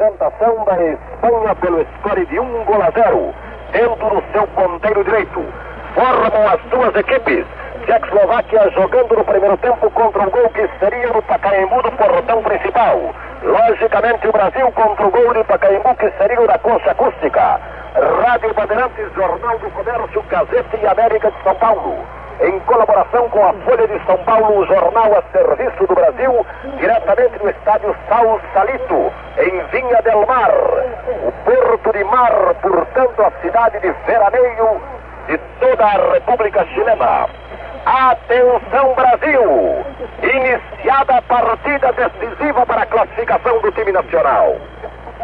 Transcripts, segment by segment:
representação da Espanha pelo score de um gol a zero, tendo no seu ponteiro direito. Formam as duas equipes. Tchecoslováquia jogando no primeiro tempo contra o gol que seria no Pacaembu do portão principal. Logicamente o Brasil contra o gol de Pacaembu que seria o da concha acústica. Rádio Bandeirantes, Jornal do Comércio, Gazeta e América de São Paulo em colaboração com a Folha de São Paulo, o jornal a serviço do Brasil, diretamente do estádio Sal Salito, em Vinha del Mar, o Porto de Mar, portanto, a cidade de veraneio de toda a República Chilena. Atenção Brasil! Iniciada a partida decisiva para a classificação do time nacional.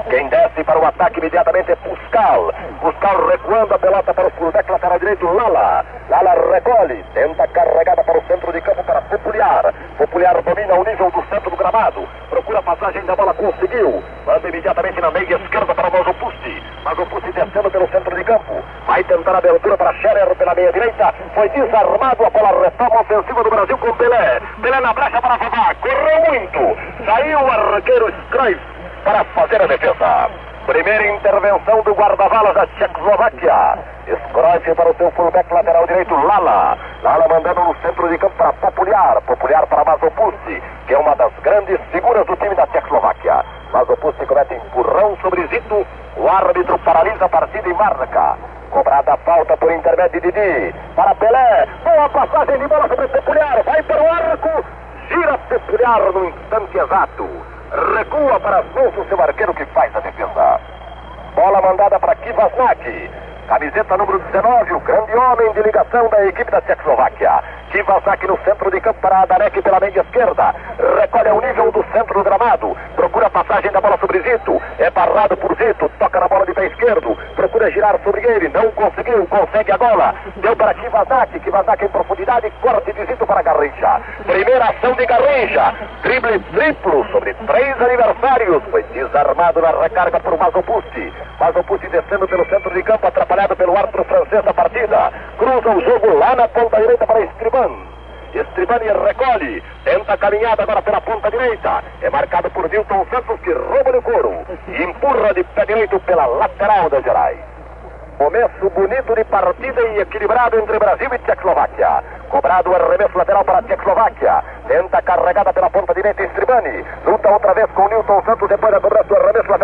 Quem desce para o ataque imediatamente é Puscal. Puscal recuando a pelota para o fullback lateral direito, Lala. Lala recolhe, tenta carregada para o centro de campo para Popular. Popular domina o nível do centro do gramado. Procura a passagem da bola, conseguiu. Manda imediatamente na meia esquerda para Mazopusti. Mazopusti descendo pelo centro de campo. Vai tentar a abertura para Scherer pela meia direita. Foi desarmado a bola retoma ofensiva do Brasil com Pelé. Pelé na brecha para Fabá. Correu muito. Saiu o arqueiro Scruyff para fazer a defesa. Primeira intervenção do guarda-valas da Tchecoslováquia. Scruyff para o seu fullback lateral direito, Lala. Lala mandando no centro de campo para Popular. Popular para Mazopusti, que é uma das grandes figuras do time da Tchecoslováquia. Mazopusti comete empurrão sobre Zito. O árbitro paralisa a partida e marca. Cobrada a falta por intermédio de Didi. Para Pelé. Boa passagem de bola sobre Popular. Vai para o arco. Gira Popular no instante exato recua para do seu arqueiro que faz a defesa. Bola mandada para Kivasnak. Camiseta número 19, o grande homem de ligação da equipe da Tchecoslováquia. Kivasnak no centro de campo para Adarek pela meia esquerda. Recolhe ao nível do centro do gramado. Procura a passagem da bola sobre Zito. É barrado por Zito. Toca na bola de pé esquerdo. Procura girar sobre ele. Não conseguiu. Consegue a bola. Deu para Kivasnak. Kivasnak em profundidade. Corte de Zito para Garrincha. Primeira ação de Garrincha. Drible triplo sobre três aniversários. Foi desarmado na recarga por Mazopusti. Mazopusti descendo pelo centro de campo. Atrapalhado pelo árbitro francês da partida. Cruza o jogo lá na ponta direita para Estriban. Estribani recolhe, tenta a caminhada agora pela ponta direita. É marcado por Nilton Santos que rouba o couro e empurra de pé direito pela lateral das Gerais. Começo bonito de partida e equilibrado entre Brasil e Tchecoslováquia. Cobrado o arremesso lateral para a Tchecoslováquia. Tenta carregada pela ponta direita Estribani. Luta outra vez com o Nilton Santos depois da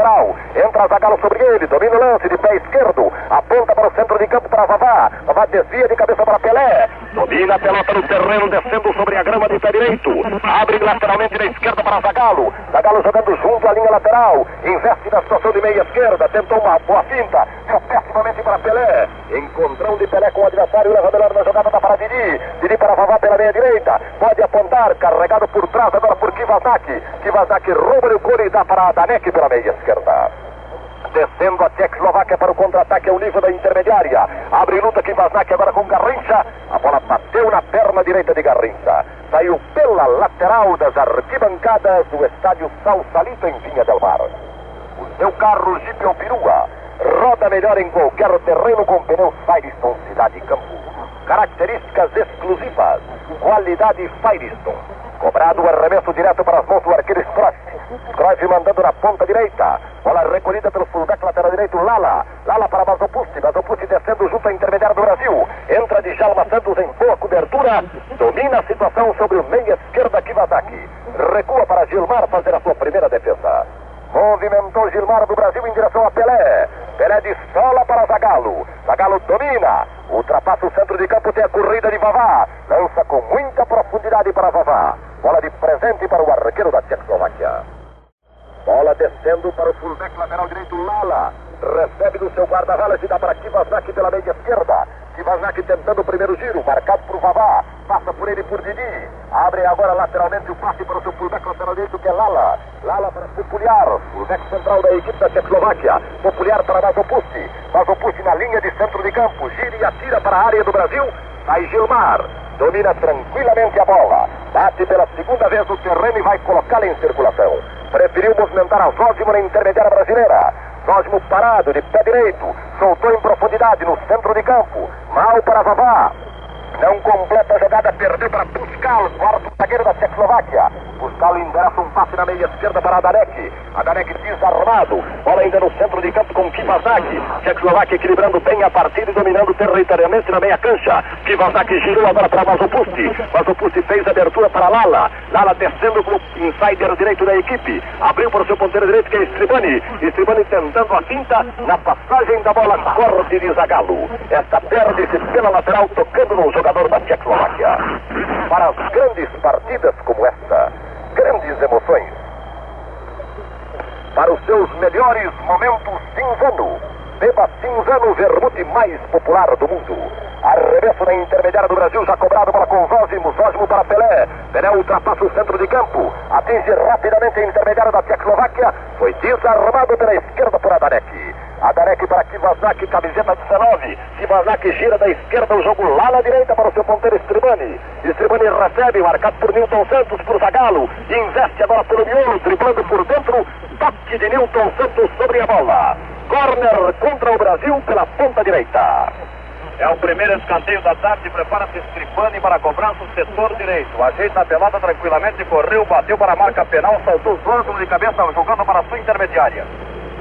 lateral. Entra Zagalo sobre ele. Domina o lance de pé esquerdo. Aponta para o centro de campo para Vavá. Vavá desvia de cabeça para Pelé. Domina a pelota no terreno, descendo sobre a grama de pé direito. Abre lateralmente na esquerda para Zagalo. Zagalo jogando junto à linha lateral. Investe na situação de meia esquerda. Tentou uma boa finta. Deu pessimamente para Pelé. Encontrão de Pelé com o adversário. Leva melhor na jogada da para Didi. Para Vavá pela meia direita. Pode apontar. Carregado por trás agora por Kivazaki. Kivazaki rouba o couro e dá para Danek pela meia esquerda. Descendo a Tchecoslováquia para o contra-ataque ao nível da intermediária. Abre luta Kivazaki agora com Garrincha. A bola bateu na perna direita de Garrincha. Saiu pela lateral das arquibancadas do estádio Salsalito em Vinha del Mar. O seu carro Jeep ou perua roda melhor em qualquer terreno com pneus Firestone Cidade Campo. Características exclusivas, qualidade Firestone. Cobrado o arremesso direto para as mãos do arqueiro Scruyff. Scruyff mandando na ponta direita. Bola recolhida pelo fullback lateral direito, Lala. Lala para Mazopusti. Mazopusti descendo junto à intermediária do Brasil. Entra de Jalma Santos em boa cobertura. Domina a situação sobre o meia esquerda Kivazaki. Recua para Gilmar fazer a sua primeira defesa. Movimentou Gilmar do Brasil em direção a Pelé. Pelé de sola para Zagalo domina. Ultrapassa o centro de campo, tem a corrida de Vavá. Lança com muita profundidade para Vavá. Bola de presente para o arqueiro da Tchecoslováquia. Bola descendo para o fullback lateral direito, Lala. Recebe do seu guarda-valas e dá para Kivazaki pela meia esquerda. Kivazaki tentando o primeiro giro, marcado por Vavá. Passa por ele por Didi. Abre agora lateralmente o passe para o seu fullback lateral direito, que é Lala. Lala para Popular, fullback central da equipe da Tchecoslováquia. Popular para Mazopusti. Mazopusti na linha de centro de campo. Gira e atira para a área do Brasil. Sai Gilmar. Domina tranquilamente a bola. Bate pela segunda vez no terreno e vai colocá-la em circulação. Preferiu movimentar a Zózimo na intermediária brasileira. Zózimo parado, de pé direito. Soltou em profundidade no centro de campo. Mal para Vavá. Não completa a jogada, perdeu para Puskal, quarto zagueiro da Tchecoslováquia. Puskal endereça um passe na meia esquerda para Adarek. Adarek desarmado. Bola ainda no centro de campo com Kivazaki. Tchecoslováquia equilibrando bem a partida e dominando territorialmente na meia cancha. Kivazaki girou agora para Mazopusti. Mazopusti fez abertura para Lala. Lala descendo como insider direito da equipe. Abriu para o seu ponteiro direito que é Estribani. Estribani tentando a finta na passagem da bola corte de Zagalo. Esta perde-se pela lateral tocando no jogador jogador da Tchecoslováquia. Para as grandes partidas como esta, grandes emoções. Para os seus melhores momentos, Cinzano. Beba Cinzano, vermute mais popular do mundo. Arremesso na intermediária do Brasil, já cobrado bola com Zózimo, Zózimo para Pelé. Pelé ultrapassa o centro de campo, atinge rapidamente a intermediária da Tchecoslováquia, foi desarmado pela esquerda por Adarek. Adarek para Kivazaki, camiseta 19. Kivazaki gira da esquerda o jogo lá na direita para o seu ponteiro Estribani. Estribani recebe, marcado por Nilton Santos, por Zagalo. Investe agora pelo miolo, driblando por dentro. Toque de Nilton Santos sobre a bola. Corner contra o Brasil pela ponta direita. É o primeiro escanteio da tarde. Prepara-se Stripani para a cobrança setor direito. Ajeita a pelada tranquilamente, correu, bateu para a marca penal, saltou o de cabeça, jogando para a sua intermediária.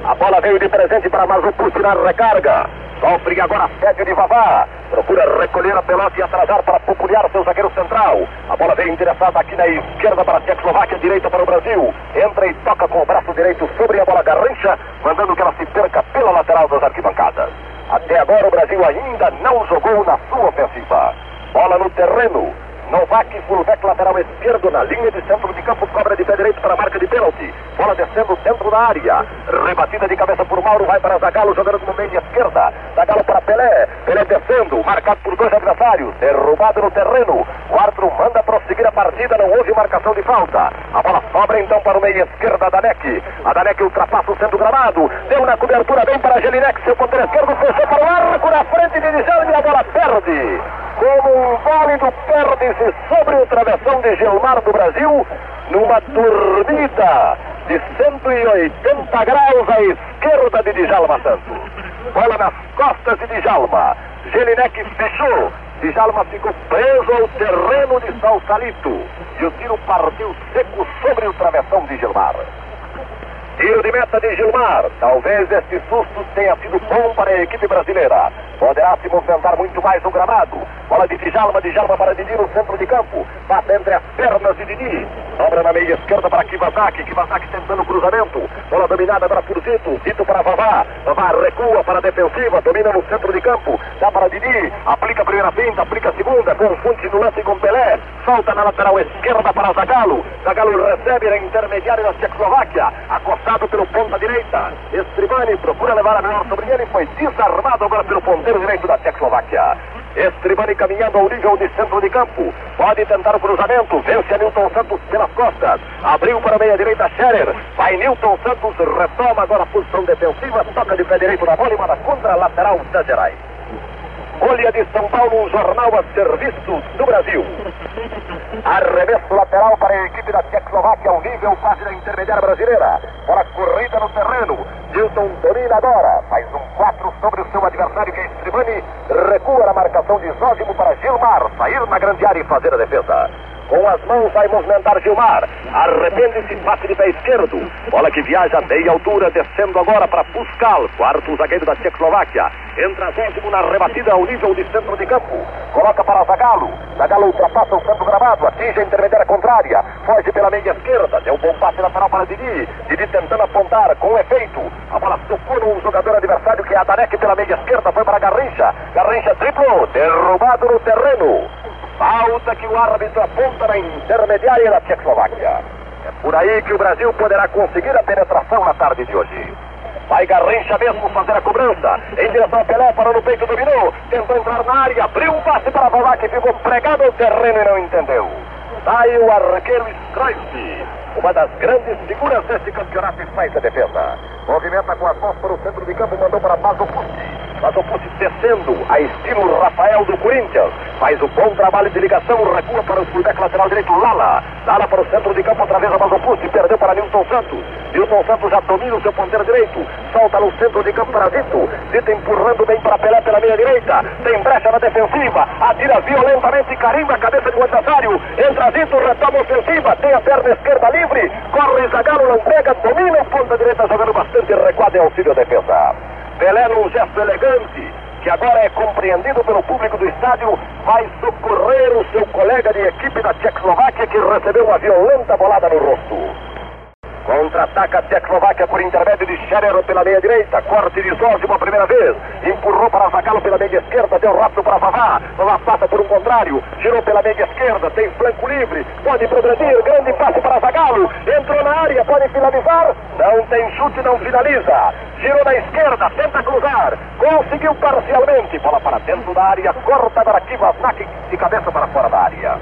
A bola veio de presente para Mazupu tirar recarga. Sofre agora sede de Vavá. Procura recolher a pelota e atrasar para popular seu zagueiro central. A bola veio endereçada aqui na esquerda para a Tchecoslováquia, direita para o Brasil. Entra e toca com o braço direito sobre a bola garrincha, mandando que ela se perca pela lateral das arquibancadas. Até agora o Brasil ainda não jogou na sua ofensiva. Bola no terreno. Novak, fullback lateral esquerdo na linha de centro de campo, cobra de pé direito para a marca de pênalti. Bola descendo dentro da área. Rebatida de cabeça por Mauro, vai para Zagalo, jogando no meio de esquerda. Zagalo para Pelé. Pelé descendo, marcado por dois adversários. Derrubado no terreno. O árbitro manda prosseguir a partida, não houve marcação de falta. A bola sobra então para o meio esquerda da Danek. A Danek ultrapassa o centro gramado. Deu na cobertura bem para Gelinex, seu ponteiro esquerdo, fechou para o arco na frente de Djalma e a bola perde como um válido sobre o travessão de Gilmar do Brasil, numa turbida de 180 graus à esquerda de Djalma Santos. Bola nas costas de Djalma. Gelinek fechou. Djalma ficou preso ao terreno de Salsalito. E o tiro partiu seco sobre o travessão de Gilmar. Tiro de meta de Gilmar. Talvez este susto tenha sido bom para a equipe brasileira. Poderá se movimentar muito mais no gramado. Bola de Djalma, Djalma para Didi no centro de campo. Passa entre as pernas de Didi. Sobra na meia esquerda para Kivazaki. Kivazaki tentando o cruzamento. Bola dominada para Furzito. Zito para Vavá. Vavá recua para a defensiva. Domina no centro de campo. Dá para Didi. Aplica a primeira finta, aplica a segunda. Confunde no lance com Pelé. Salta na lateral esquerda para Zagalo. Zagalo recebe na intermediária da Tchecoslováquia. Acostado pelo ponta direita. Estribani procura levar a melhor sobre ele. Foi desarmado agora pelo ponteiro direito da Tchecoslováquia. Estribani caminhando ao nível de centro de campo. Pode tentar o cruzamento. Vence a Nilton Santos pelas costas. Abriu para a meia direita Scherer. Vai Nilton Santos, retoma agora a posição defensiva. Toca de pé direito na bola e manda contra a lateral da Gerais. Folha de São Paulo, um jornal a serviço do Brasil. Arremesso lateral para a equipe da Tchecoslováquia, ao nível quase da intermediária brasileira. Para corrida no terreno. Nilton domina agora. Faz um 4 sobre o seu adversário, que é Strimani. Recua na marcação de Zózimo para Gilmar. Sair na grande área e fazer a defesa. Com as mãos vai movimentar Gilmar. Arrepende-se, passe de pé esquerdo. Bola que viaja a meia altura, descendo agora para Puskal, quarto zagueiro da Tchecoslováquia. Entra Zózimo na rebatida ao nível de centro de campo. Coloca para Zagalo. Zagalo ultrapassa o centro gramado, atinge a intermediária contrária. Foge pela meia esquerda. Deu um bom passe lateral para Didi. Didi tentando apontar com efeito. A bola tocou no jogador adversário que é a Darek pela meia esquerda. Foi para Garrincha. Garrincha triplo. Derrubado no terreno. Falta que o árbitro aponta na intermediária da Tchecoslováquia. É por aí que o Brasil poderá conseguir a penetração na tarde de hoje. Vai Garrincha mesmo fazer a cobrança. Em direção a Pelé, parou no peito, dominou. Tentou entrar na área, abriu um passe para Vavá que ficou pregado ao terreno e não entendeu. Sai o arqueiro Scroice, uma das grandes figuras deste campeonato e faz a defesa. Movimenta com as mãos para o centro de campo, mandou para Mazo Pucci. Mazopust descendo, a estilo Rafael do Corinthians. Faz o bom trabalho de ligação, recua para o fullback lateral direito, Lala. Lala para o centro de campo, outra vez a Mazopust, perdeu para Nilton Santos. Nilton Santos já domina o seu ponteiro direito, solta no centro de campo para Zito. Zito empurrando bem para Pelé pela meia direita. Tem brecha na defensiva, atira violentamente, carimba a cabeça do adversário. Entra Zito, retoma a ofensiva, tem a perna esquerda livre, corre Zagalo, não pega, domina o ponta direita, jogando bastante recuado em auxílio defesa. Pelé num gesto elegante, que agora é compreendido pelo público do estádio, vai socorrer o seu colega de equipe da Tchecoslováquia que recebeu uma violenta bolada no rosto. Contra-ataca a Tchecoslováquia por intermédio de Scherer pela meia direita. Corte de Zorzi uma primeira vez. Empurrou para Zagallo pela meia esquerda. Deu rápido para Vavá. Vavá passa por um contrário. Girou pela meia esquerda. Tem flanco livre. Pode progredir. Grande passe para Zagallo. Entrou na área. Pode finalizar. Não tem chute, não finaliza. Girou na esquerda. Tenta cruzar. Conseguiu parcialmente. Bola para dentro da área. Corta para Kivasnak de cabeça para fora da área.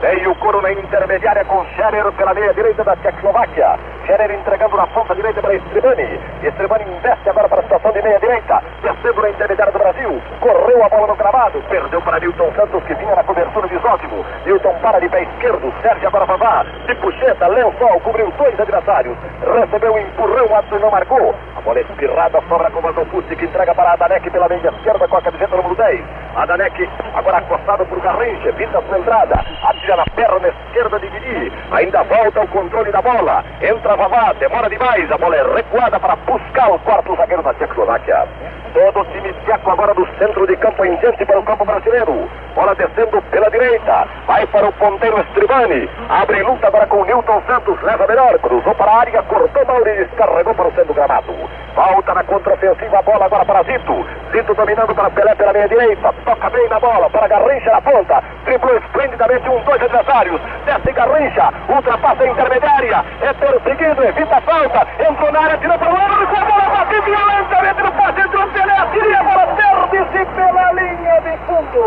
Veio o coro na intermediária com Scherer pela meia direita da Tchecoslováquia. Scherer entregando na ponta direita para Estrebani. Estrebani investe agora para a situação de meia direita. Descendo na intermediária do Brasil. Correu a bola no gramado. Perdeu para Newton Santos que vinha na cobertura de Zótimo. Newton para de pé esquerdo. Sérgio agora Vavá. De puxeta, lençol, cobriu dois adversários. Recebeu um empurrão, Adson não marcou. A bola espirrada sobra com o Mazopust que entrega para Adanek pela meia esquerda com a camiseta número 10. Adanek agora acostado por Garrincha. Pinta sua entrada. Atira na perna esquerda de Didi. Ainda volta o controle da bola. Entra Vavá, demora demais. A bola é recuada para buscar o quarto zagueiro da Tchecoslováquia. Todo o time tcheco agora do centro de campo em diante para o campo brasileiro. Bola descendo pela direita. Vai para o ponteiro Estribani. Abre luta agora com o Newton Santos. Leva melhor. Cruzou para a área. Cortou Mauri e descarregou para o centro do gramado. Volta na contraofensiva. A bola agora para Zito. Zito dominando para Pelé pela meia direita. Toca bem na bola para Garrincha na ponta. Driblou esplendidamente um, dois adversários. Desce Garrincha. Ultrapassa a intermediária. É perseguido. Evita a falta. Entrou na área. Tirou para o lado. A bola bate violentamente no passe. Entrou Pelé. Tira a bola. Perde-se pela linha de fundo.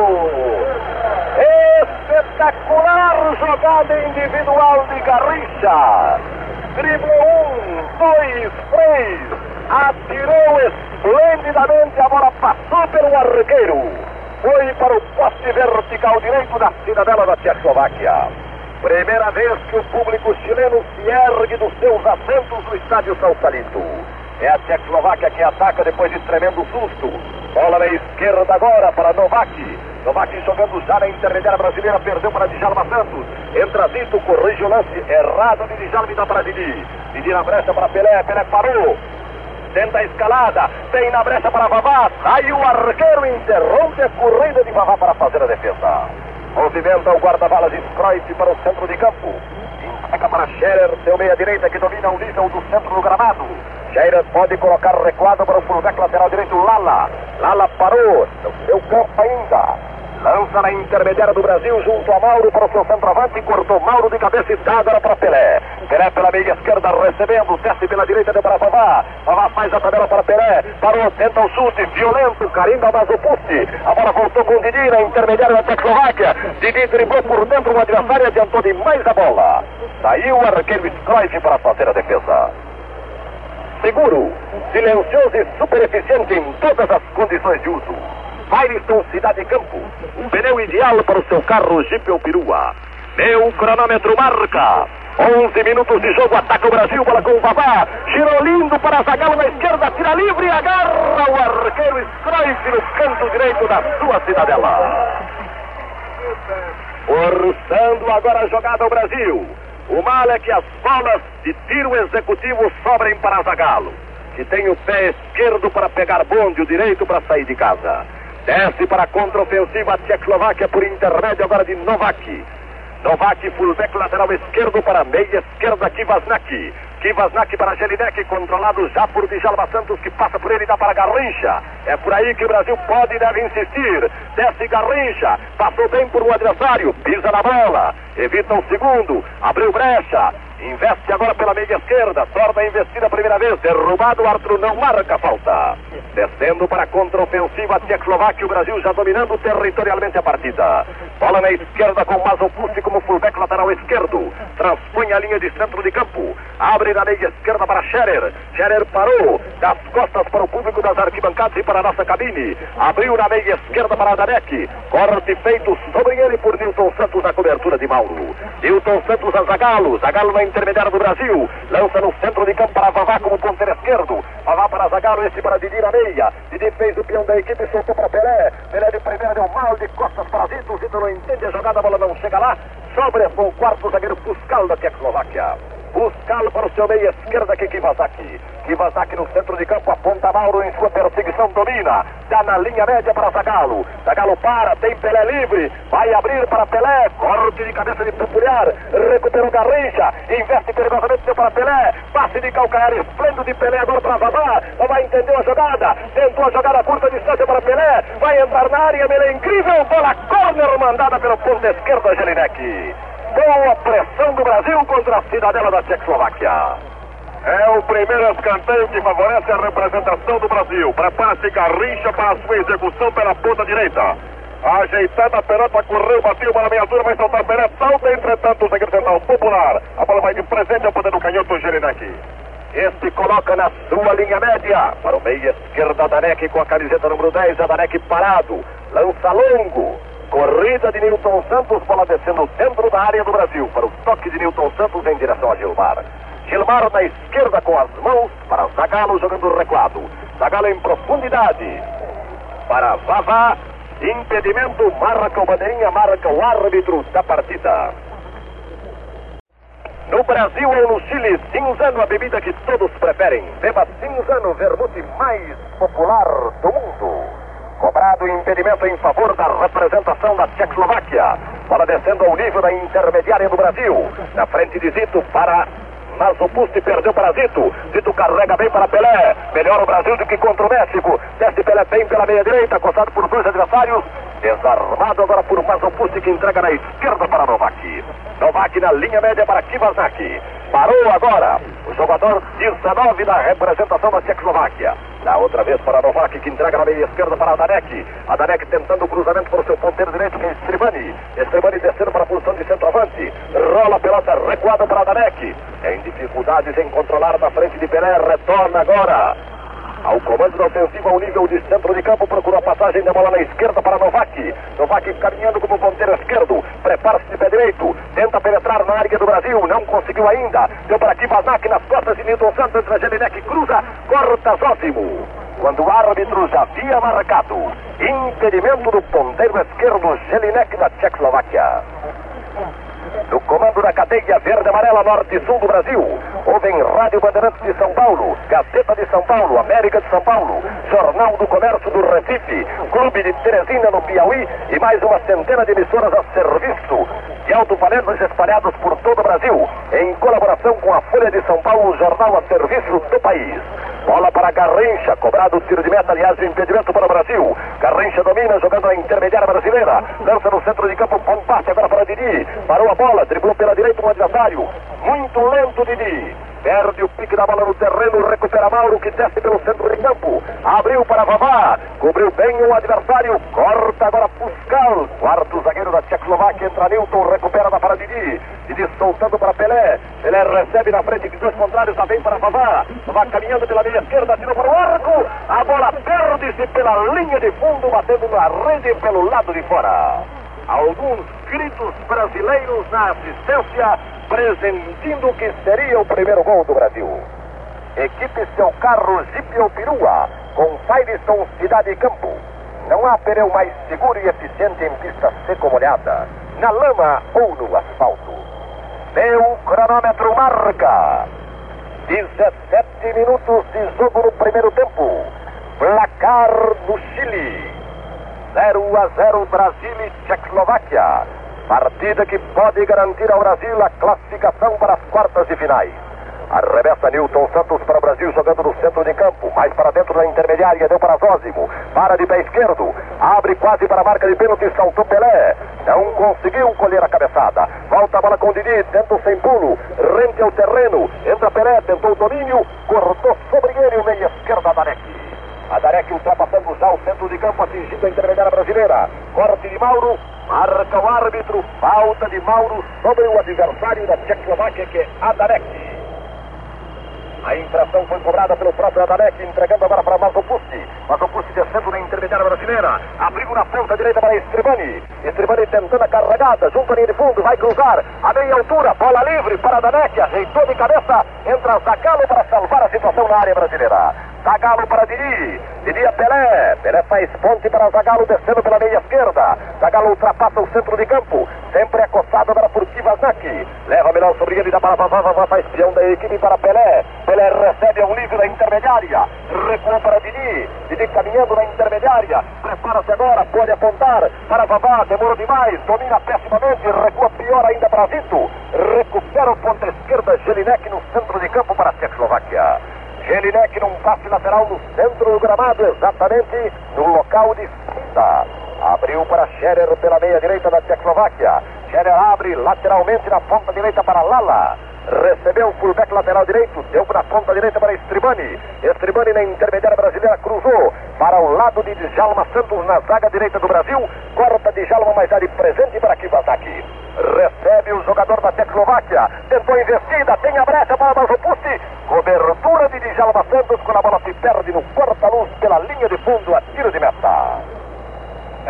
Espetacular jogada individual de Garrincha. Driblou um, dois, três. Atirou esplendidamente. A bola passou pelo arqueiro. Foi para o vertical direito da cidadela da Tchecoslováquia. Primeira vez que o público chileno se ergue dos seus assentos no estádio Salsalito. É a Tchecoslováquia que ataca depois de tremendo susto. Bola na esquerda agora para Novak. Novak jogando já na intermediária brasileira, perdeu para Djalma Santos. Entra Zito, corrige o lance errado de Djalma e dá para Didi. Didi na brecha para Pelé, Pelé parou. Tenta a escalada, tem na brecha para Vavá. Sai o arqueiro, interrompe a corrida de Vavá para fazer a defesa. Movimenta o guarda-balas Scroif para o centro de campo. Entrega para Scherer, seu meia-direita que domina o nível do centro do gramado. Scherer pode colocar recuado para o fullback lateral direito Lala. Lala parou no seu campo ainda. Lança na intermediária do Brasil junto a Mauro para o seu centroavante cortou Mauro de cabeça e agora para Pelé. Pelé pela meia esquerda recebendo, desce pela direita deu para Vavá. Vavá faz a tabela para Pelé. Parou, tenta o chute, violento, carimba mas o puste. A bola voltou com o Didi na intermediária da Tchecoslováquia. Didi driblou por dentro o adversário e adiantou demais a bola. Saiu o arqueiro Scroif para fazer a defesa seguro, silencioso e super eficiente em todas as condições de uso. Firestone Cidade Campo, o pneu ideal para o seu carro Jeep ou perua. Meu cronômetro marca. 11 minutos de jogo, ataca o Brasil, bola com o Vavá. Girou lindo para Zagallo na esquerda, tira livre agarra o arqueiro Scroif no canto direito da sua cidadela. Forçando agora a jogada ao Brasil. O mal é que as bolas de tiro executivo sobrem para Zagallo, que tem o pé esquerdo para pegar bonde, o direito para sair de casa. Desce para a contraofensiva a Tchecoslováquia por intermédio agora de Novak. Novak, fullback lateral esquerdo para meia esquerda, Kivasnak. Kivasnak para Jelinek, controlado já por Djalma Santos, que passa por ele e dá para Garrincha. É por aí que o Brasil pode e deve insistir. Desce Garrincha, passou bem por um adversário, pisa na bola, evita um segundo, abriu brecha, investe agora pela meia esquerda, torna a investida a primeira vez, derrubado, Arthur não marca falta. Descendo para a contraofensiva Tchecoslováquia, o Brasil já dominando territorialmente a partida. Bola na esquerda com Mazopust como fullback lateral esquerdo. transpõe a linha de centro de campo, abre na meia esquerda para Scherer. Scherer parou, das costas para o público das arquibancadas e para a nossa cabine. Abriu na meia esquerda para Danec. Corte feito sobre ele por Nilton Santos na cobertura de Mauro. Nilton Santos a Zagalo. Zagalo na intermediária do Brasil. Lança no centro de campo para Vavá como ponteiro esquerdo. Vavá para Zagalo, esse para Didi na meia. Didi fez o peão da equipe, soltou para Pelé. Pelé de primeira deu mal de costas para Zito. Zito não entende a jogada, a bola não chega lá. Sobre o quarto zagueiro Puscal da Tchecoslováquia. Puscal para o seu meia esquerda que Kivasaki. Kivasaki no centro de campo, aponta Mauro em sua perseguição, domina. Dá na linha média para Zagalo. Zagalo para, tem Pelé livre. Vai abrir para Pelé. Corte de cabeça de Pupulhar. Recuperou Garrincha. Investe perigosamente deu para Pelé. Passe de calcanhar esplêndido de Pelé agora para Vavá. Vai entender a jogada. Tentou a jogada curta distância para Pelé. Vai entrar na área. Pelé incrível. Bola corner mandada pelo ponto esquerdo, Jelinek. Boa pressão do Brasil contra a cidadela da Tchecoslováquia. É o primeiro escanteio que favorece a representação do Brasil. Prepara-se Garrincha para a sua execução pela ponta direita. Ajeitada a pelota, correu, bateu para a meiatura, vai soltar Pelé, salta, entretanto, o zagueiro central popular. A bola vai de presente ao poder do canhoto Jerinek. Este coloca na sua linha média. Para o meio esquerda, Danec com a camiseta número 10, a Danec parado. Lança longo. Corrida de Nilton Santos, bola descendo dentro da área do Brasil. Para o toque de Nilton Santos em direção a Gilmar. Gilmar na esquerda com as mãos para Zagalo jogando recuado. Zagalo em profundidade. Para Vavá, impedimento, marca o bandeirinha, marca o árbitro da partida. No Brasil ou no Chile, cinzano a bebida que todos preferem. Beba cinzano, vermute mais popular do mundo. Cobrado impedimento em favor da representação da Tchecoslováquia. Bola descendo ao nível da intermediária do Brasil. Na frente de Zito para mas o perdeu para Zito. Zito carrega bem para Pelé. Melhor o Brasil do que contra o México. Desce Pelé bem pela meia direita, acostado por dois adversários. Desarmado agora por Mazopusti que entrega na esquerda para Novak. Novak na linha média para Kivasaki. Parou agora o jogador 19 da representação da Tchecoslováquia. Na outra vez para Novak que entrega na meia esquerda para Adanek. Adanek tentando o cruzamento para o seu ponteiro direito que é Estribani. Estribani descendo para a posição de centroavante. Rola a pelota recuada para Adanek. Em dificuldades em controlar na frente de Pelé. Retorna agora ao comando da ofensiva ao nível de centro de campo, procura a passagem da bola na esquerda para Novak. Novak caminhando como ponteiro esquerdo, prepara-se de pé direito, tenta penetrar na área do Brasil, não conseguiu ainda. Deu para Bazac nas costas de Nilton Santos, entra Jelinek, cruza, corta Zózimo. Quando o árbitro já havia marcado impedimento do ponteiro esquerdo Jelinek da Tchecoslováquia. No comando da cadeia verde amarela norte e sul do Brasil, ouvem Rádio Bandeirantes de São Paulo, Gazeta de São Paulo, América de São Paulo, Jornal do Comércio do Recife, Clube de Teresina no Piauí e mais uma centena de emissoras a serviço de alto-falantes espalhados por todo o Brasil, em colaboração com a Folha de São Paulo, jornal a serviço do país. Bola para Garrincha, cobrado o tiro de meta, aliás, o impedimento para o Brasil. Garrincha domina, jogando a intermediária brasileira. Lança no centro de campo, bom passe agora para Didi. Parou a bola, driblou pela direita o adversário. Muito lento, Didi. Perde o pique da bola no terreno, recupera Mauro que desce pelo centro de campo. Abriu para Vavá, cobriu bem o adversário, corta agora Puscal. Quarto zagueiro da Tchecoslováquia, entra Newton, recupera da para Didi. Didi soltando para Pelé. Pelé recebe na frente de dois contrários, vem para Vavá. Vavá caminhando pela esquerda, tirou para o arco. A bola perde-se pela linha de fundo, batendo na rede pelo lado de fora. Alguns gritos brasileiros na assistência, presentindo que seria o primeiro gol do Brasil. Equipe seu carro ou Perua, com Firestone Cidade e Campo. Não há pneu mais seguro e eficiente em pista seca ou molhada, na lama ou no asfalto. Meu cronômetro marca 17 minutos de jogo no primeiro tempo. Placar do Chile. 0 a 0 Brasil e Tchecoslováquia. Partida que pode garantir ao Brasil a classificação para as quartas de finais. Arremessa Newton Santos para o Brasil jogando no centro de campo. Mais para dentro da intermediária, deu para Zózimo. Para de pé esquerdo. Abre quase para a marca de pênalti, saltou Pelé. Não conseguiu colher a cabeçada. Volta a bola com o Didi, tenta sem pulo. Rente ao terreno. Entra Pelé, tentou o domínio. Cortou sobre ele o meia esquerda da Neck. A Darek ultrapassando já o centro de campo, atingindo a intermediária brasileira. Corte de Mauro, marca o árbitro, falta de Mauro sobre o adversário da Tchecoslováquia, que é Adarek. A infração foi cobrada pelo próprio Adalec, entregando agora para Mazopusti. Mazopusti descendo na intermediária brasileira. Abrigo na ponta direita para Estribani. Estribani tentando a carregada, junto à linha de fundo, vai cruzar. A meia altura, bola livre para Adalec. Ajeitou de cabeça, entra Zagallo para salvar a situação na área brasileira. Zagallo para Didi. Didi a Pelé. Pelé faz ponte para Zagallo descendo pela meia esquerda. Zagallo ultrapassa o centro de campo. Sempre acossado agora por Kivazaki. Leva a melhor sobre ele, dá para Vavá. Faz peão da equipe para Pelé. Pelé recebe ao nível da intermediária. Recua para Didi. Didi caminhando na intermediária. Prepara-se agora, pode apontar para Vavá. Demorou demais, domina pessimamente. Recua pior ainda para Vito. Recupera o ponta esquerda. Jelinek no centro de campo para a Tchecoslováquia. Jelinek num passe lateral no centro do gramado, exatamente no local de cinta. Abriu para Scherer pela meia direita da Tchecoslováquia. Scherer abre lateralmente na ponta direita para Lala. Recebeu o fullback lateral direito, deu na ponta direita para Estribani. Estribani na intermediária brasileira cruzou para o lado de Djalma Santos na zaga direita do Brasil. Corta Djalma, mas de presente para Kivasaki. Recebe o jogador da Tchecoslováquia. Tentou investida, tem a brecha para Mazopusti. Cobertura de Djalma Santos quando a bola se perde no corta-luz pela linha de fundo a tiro de meta.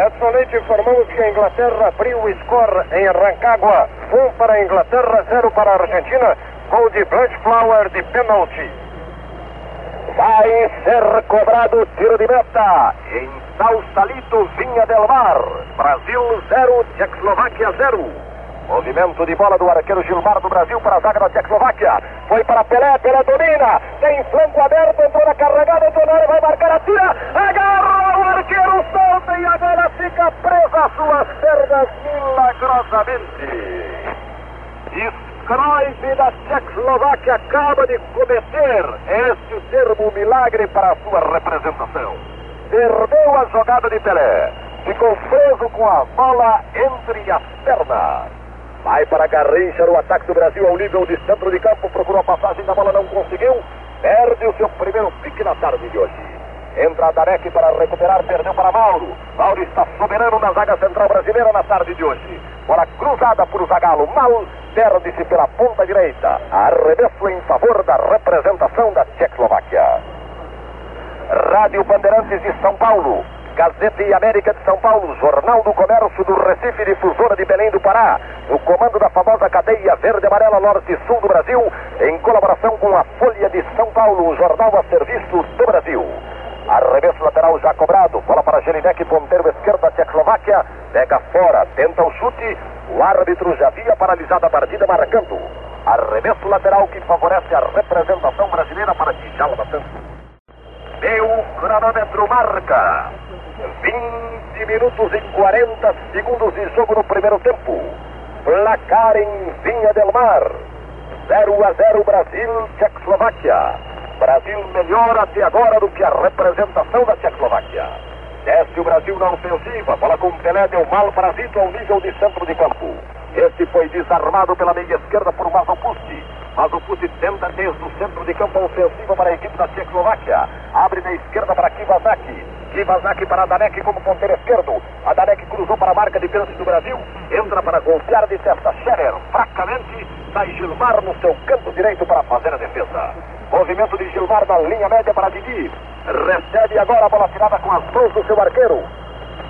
Edson Leite informamos que a Inglaterra abriu o score em Rancagua. 1 um para a Inglaterra, 0 para a Argentina. Gol de Blanchflower de pênalti. Vai ser cobrado tiro de meta em Sausalito, Vinha del Mar. Brasil 0, Tchecoslováquia 0. Movimento de bola do arqueiro Gilmar do Brasil para a zaga da Tchecoslováquia. Foi para Pelé, Pelé domina. Tem flanco aberto, entrou na carregada, entrou na área, vai marcar a tira. Agarra o arqueiro, solta e a bola fica presa às suas pernas milagrosamente. Scroive da Tchecoslováquia acaba de cometer este termo milagre para a sua representação. Perdeu a jogada de Pelé. Ficou preso com a bola entre as pernas. Vai para Garrincha no ataque do Brasil ao nível de centro de campo. Procurou a passagem da bola, não conseguiu. Perde o seu primeiro pique na tarde de hoje. Entra a Darek para recuperar, perdeu para Mauro. Mauro está soberano na zaga central brasileira na tarde de hoje. Bola cruzada por Zagallo. Mal perde-se pela ponta direita. Arremesso em favor da representação da Tchecoslováquia. Rádio Bandeirantes de São Paulo. Gazeta e América de São Paulo, Jornal do Comércio do Recife, Difusora de Belém do Pará, no comando da famosa cadeia Verde Amarela Norte e Sul do Brasil, em colaboração com a Folha de São Paulo, jornal a serviço do Brasil. Arremesso lateral já cobrado, bola para Jelinek, ponteiro esquerdo da Tchecoslováquia, pega fora, tenta o chute, o árbitro já havia paralisado a partida marcando. Arremesso lateral que favorece a representação brasileira para Djalma Santos. Meu cronômetro marca 20 minutos e 40 segundos de jogo no primeiro tempo. Placar em Vinha del Mar. 0 a 0 Brasil, Tchecoslováquia. Brasil melhor até agora do que a representação da Tchecoslováquia. Desce o Brasil na ofensiva. Bola com Pelé deu mal para Zito ao nível de centro de campo. Este foi desarmado pela meia esquerda por Mazopusti. Mazopusti tenta desde o centro de campo ofensiva para a equipe da Tchecoslováquia. Abre na esquerda para Kivazaki. Kivazaki para Adanek como ponteiro esquerdo. Adanek cruzou para a marca de pênalti do Brasil. Entra para golpear de testa. Scherer, fracamente, sai Gilmar no seu canto direito para fazer a defesa. Movimento de Gilmar na linha média para Didi. Recebe agora a bola tirada com as mãos do seu arqueiro.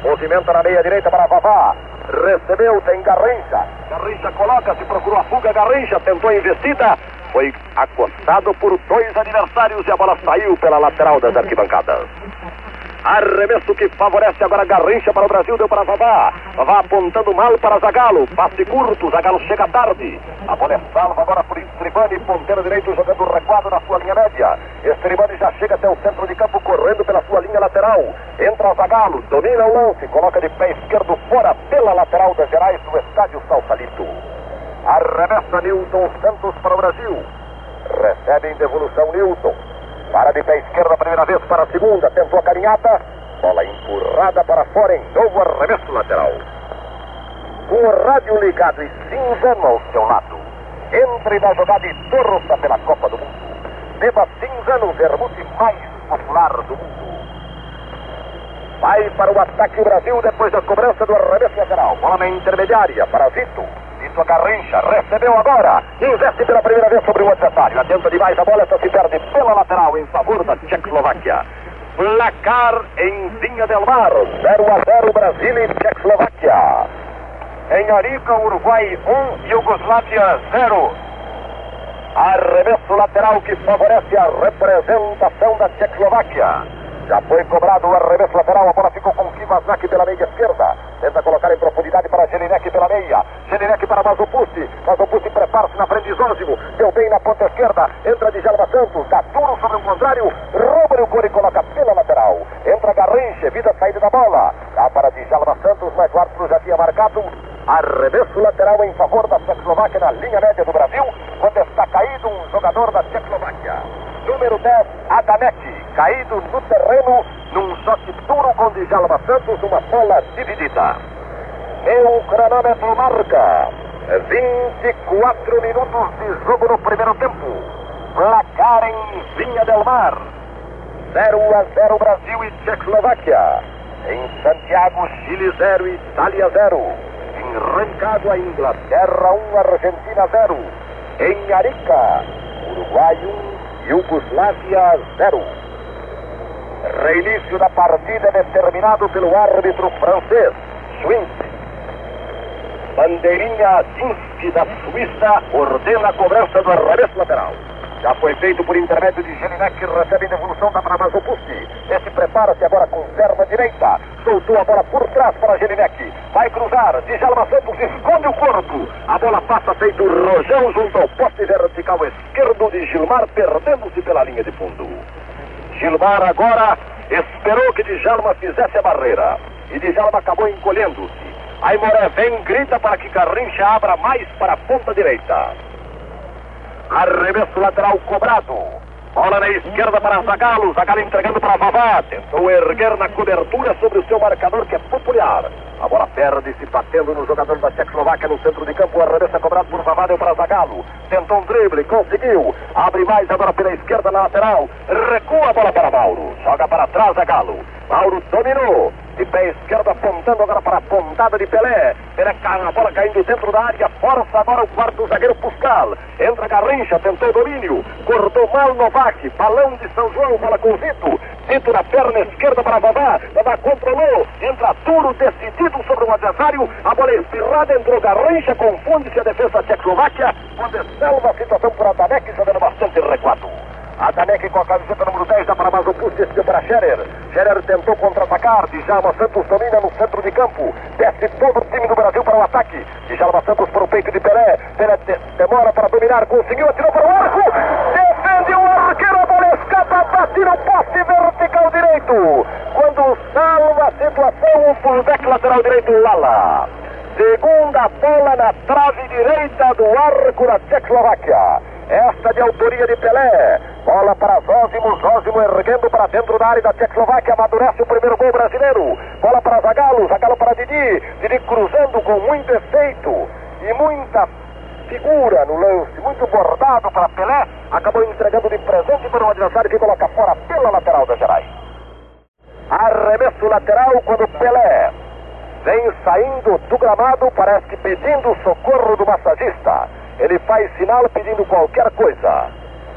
Movimenta na meia direita para Vavá. Recebeu, tem Garrincha. Garrincha coloca-se, procurou a fuga. Garrincha tentou a investida. Foi acostado por dois adversários e a bola saiu pela lateral das arquibancadas. Arremesso que favorece agora Garrincha para o Brasil, deu para Vavá. Vavá apontando mal para Zagalo. Passe curto, Zagalo chega tarde. A bola é salva agora por Estribani, ponteiro direito jogando recuado na sua linha média. Estribani já chega até o centro de campo, correndo pela sua linha lateral. Entra Zagalo, domina o lance, coloca de pé esquerdo fora pela lateral das Gerais do estádio Salsalito. Arremessa Newton Santos para o Brasil. Recebe em devolução Newton. Para de pé esquerda primeira vez para a segunda. Tentou a carinhada. Bola empurrada para fora em novo arremesso lateral. Com o rádio ligado e cinzano ao seu lado. Entre na jogada e torça pela Copa do Mundo. Beba cinzano, o vermute mais popular do mundo. Vai para o ataque o Brasil depois da cobrança do arremesso lateral. Bola na intermediária para Zito. Zito Garrincha recebeu agora. Investe pela primeira vez sobre o adversário. Atenta demais a bola, essa se perde pela lateral em favor da Tchecoslováquia. Placar em Vinha del Mar. 0 a 0 Brasil e Tchecoslováquia. Em Arica, Uruguai 1, Iugoslávia 0. Arremesso lateral que favorece a representação da Tchecoslováquia. Já foi cobrado o arremesso lateral, a bola ficou com Kivazaki pela meia esquerda. Tenta colocar em profundidade para Jelinek pela meia. Jelinek para Mazopusti. Mazopusti prepara-se na frente de Zózimo. Deu bem na ponta esquerda. Entra de Jalma Santos. Dá duro sobre o contrário. Rouba o cor e coloca pela lateral. Entra Garrincha. Vida saída da bola. Dá para Djalma Santos, mas o árbitro já tinha marcado. Arremesso lateral em favor da Tchecoslováquia na linha média do Brasil. Quando está caído um jogador da Tchecoslováquia. Número 10, Adanek caído no terreno num choque duro com Djalma Santos, uma dividida. Meu cronômetro marca 24 minutos de jogo no primeiro tempo. Placar em Vinha del Mar. 0 a 0 Brasil e Tchecoslováquia. Em Santiago, Chile 0 e Itália 0. Em Rancagua, Inglaterra 1, Argentina 0. Em Arica, Uruguai 1, Iugoslávia 0. Reinício da partida determinado pelo árbitro francês, Schwint. Bandeirinha Dinsky da Suíça ordena a cobrança do arremesso lateral. Já foi feito por intermédio de Gelinek, que recebe devolução da Bramazopusti. Esse prepara-se agora com perna direita. Soltou a bola por trás para Gelinek. Vai cruzar. Djalma Santos esconde o corpo. A bola passa feito rojão junto ao poste vertical esquerdo de Gilmar, perdendo-se pela linha de fundo. Gilmar agora esperou que Djalma fizesse a barreira. E Djalma acabou encolhendo-se. Aí Moré vem, grita para que Garrincha abra mais para a ponta direita. Arremesso lateral cobrado. Bola na esquerda para Zagalo. Zagalo entregando para Vavá. Tentou erguer na cobertura sobre o seu marcador que é popular. A bola perde-se batendo no jogador da Tchecoslováquia no centro de campo. Arremesso cobrado por Vavá, para Zagalo. Tentou um drible, conseguiu. Abre mais agora pela esquerda na lateral. Recua a bola para Mauro. Joga para trás Zagalo. Mauro dominou. De pé esquerdo apontando agora para a pontada de Pelé. Pelé a bola caindo dentro da área. Força agora o quarto zagueiro Puscal. Entra Garrincha, tentou domínio. Cortou mal Novak. Balão de São João, bola com Zito. Zito na perna esquerda para Vavá. Vavá controlou. Entra duro, decidido adversário. A bola espirrada, entrou Garrincha. Confunde-se a defesa Tchecoslováquia. Quando salva a situação por Adanek, jogando bastante recuado. Adanek com a camiseta número 10 dá para Mazopus, decidiu para Scherer. Scherer tentou contra-atacar. Djalma Santos domina no centro de campo. Desce todo o time do Brasil para o ataque. Djalma Santos para o peito de Pelé. Pelé de demora para dominar. Conseguiu, atirou para o arco. Defende o arqueiro. A bola escapa, bate no poste vertical direito. Quando salva a situação, o fullback lateral direito Lala. Segunda bola na trave direita do arco da Tchecoslováquia. Esta de autoria de Pelé. Bola para Zózimo, Zózimo erguendo para dentro da área da Tchecoslováquia, amadurece o primeiro gol brasileiro. Bola para Zagalo, Zagalo para Didi, Didi cruzando com muito efeito e muita figura no lance, muito bordado para Pelé, acabou entregando de presente para um adversário que coloca fora pela lateral da Gerais. Arremesso lateral quando Pelé vem saindo do gramado, parece que pedindo socorro do massagista. Ele faz sinal pedindo qualquer coisa.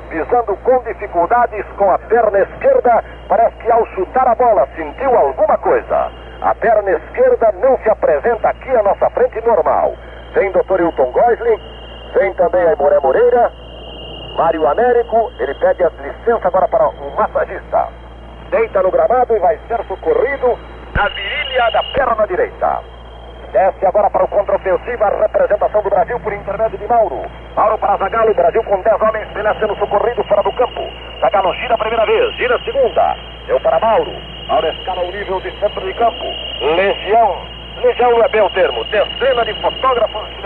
Pisando com dificuldades com a perna esquerda, parece que ao chutar a bola sentiu alguma coisa. A perna esquerda não se apresenta aqui à nossa frente normal. Vem Dr. Hilton Gosling, vem também a Moré Moreira, Mário Américo, ele pede a licença agora para um massagista. Deita no gramado e vai ser socorrido na virilha da perna direita. Desce agora para o contra-ofensiva a representação do Brasil por intermédio de Mauro. Mauro para Zagalo, Brasil com 10 homens, Pelé sendo socorrido fora do campo. Zagalo gira a primeira vez, gira a segunda. Deu para Mauro. Mauro escala o nível de centro de campo. Legião. Legião não é bem o termo. Decena de fotógrafos e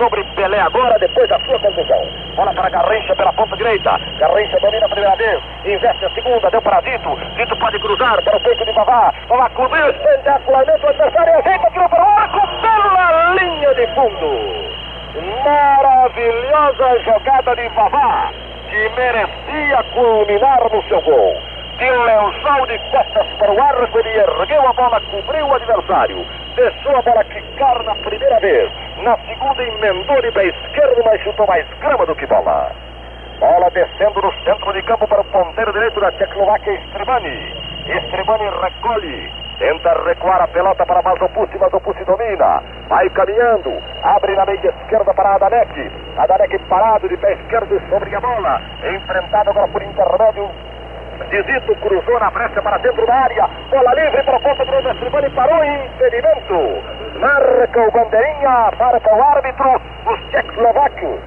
sobre Pelé agora, depois da sua conclusão. Bola para Garrincha pela ponta direita. Garrincha domina a primeira vez, investe a segunda, deu para Dito. Dito pode cruzar para o peito de Vavá. Vavá cobriu, espetacularmente o adversário, ajeita, tirou para o arco pela linha de fundo. Maravilhosa jogada de Vavá, que merecia culminar no seu gol. de lençol de costas para o arco, ele ergueu a bola, cobriu o adversário, deixou a bola quicar na primeira vez, na segunda emendou de pé esquerdo, mas chutou mais grama do que bola. Bola descendo no centro de campo para o ponteiro direito da Tchecoslováquia, Estribani. Estribani recolhe, tenta recuar a pelota para Mazopussi, Mazopussi domina, vai caminhando, abre na meia esquerda para Adanek. Adanek parado de pé esquerdo sobre a bola, enfrentado agora por intermédio Dizito cruzou na brecha para dentro da área. Bola livre para a ponta do Estribani. Parou impedimento. Marca o bandeirinha, marca o árbitro, os tchecoslovacos.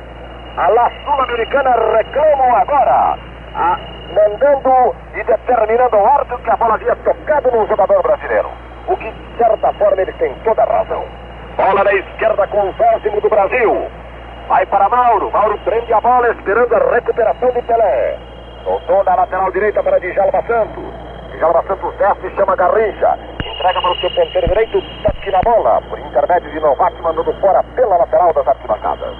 A La Sul-Americana reclamam agora, a, mandando e determinando o árbitro que a bola havia tocado no jogador brasileiro. O que, de certa forma, ele tem toda razão. Bola na esquerda com o décimo do Brasil. Vai para Mauro. Mauro prende a bola esperando a recuperação de Pelé. Soltou na lateral direita para Djalma Santos. Djalma Santos desce e chama Garrincha. Entrega para o seu ponteiro direito, toque na bola. Por intermédio de Novak, mandando fora pela lateral das arquibancadas.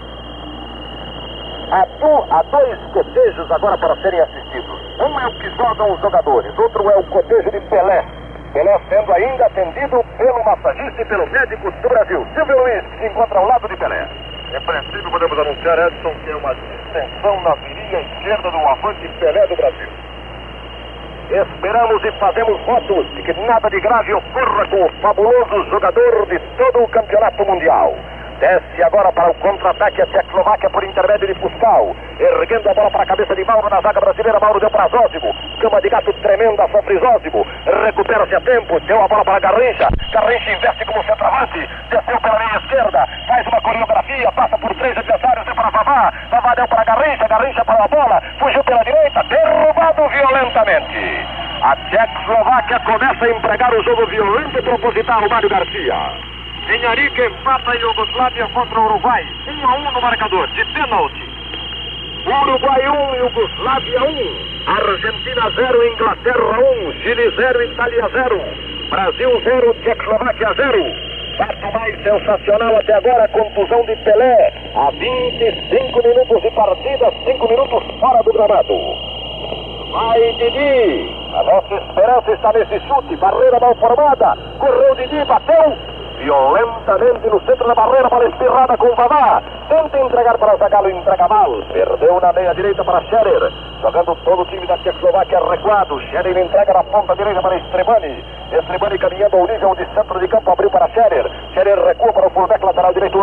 Há, do, há dois cotejos agora para serem assistidos. Um é o que jogam os jogadores, outro é o cotejo de Pelé. Pelé sendo ainda atendido pelo massagista e pelo médico do Brasil. Silvio Luiz, se encontra ao lado de Pelé. Em princípio, podemos anunciar, Edson, que é uma distensão na virilha esquerda do avante Pelé do Brasil. Esperamos e fazemos votos de que nada de grave ocorra com o fabuloso jogador de todo o campeonato mundial. Desce agora para o contra-ataque a Tchecoslováquia por intermédio de Puscal. Erguendo a bola para a cabeça de Mauro na zaga brasileira. Mauro deu para Zózimo. Cama de gato tremenda sofre Zózimo. Recupera-se a tempo. Deu a bola para Garrincha. Garrincha investe como centroavante. Desceu pela meia esquerda. Faz uma coreografia. Passa por três adversários. Deu para Vavá. Vavá deu para Garrincha. Garrincha para a bola. Fugiu pela direita. Derrubado violentamente. A Tchecoslováquia começa a empregar o jogo violento e proposital. Mário Garcia. Arica empata a Iugoslávia contra o Uruguai. 1 a 1 no marcador, de pênalti. Uruguai 1, Iugoslávia 1. Argentina 0, Inglaterra 1. Chile 0, Itália 0. Brasil 0, Tchecoslováquia 0. Fato mais sensacional até agora, contusão de Pelé. A 25 minutos de partida, 5 minutos fora do gramado. Vai Didi. A nossa esperança está nesse chute. Barreira mal formada. Correu Didi, bateu violentamente no centro da barreira, bola espirrada com Vavá. Tenta entregar para o Zagalo, entrega mal. Perdeu na meia direita para Scherer. Jogando todo o time da Tchecoslováquia recuado. Scherer entrega na ponta direita para Estrebani. Estrebani caminhando ao nível de centro de campo, abriu para Scherer. Scherer recua para o fullback lateral direito,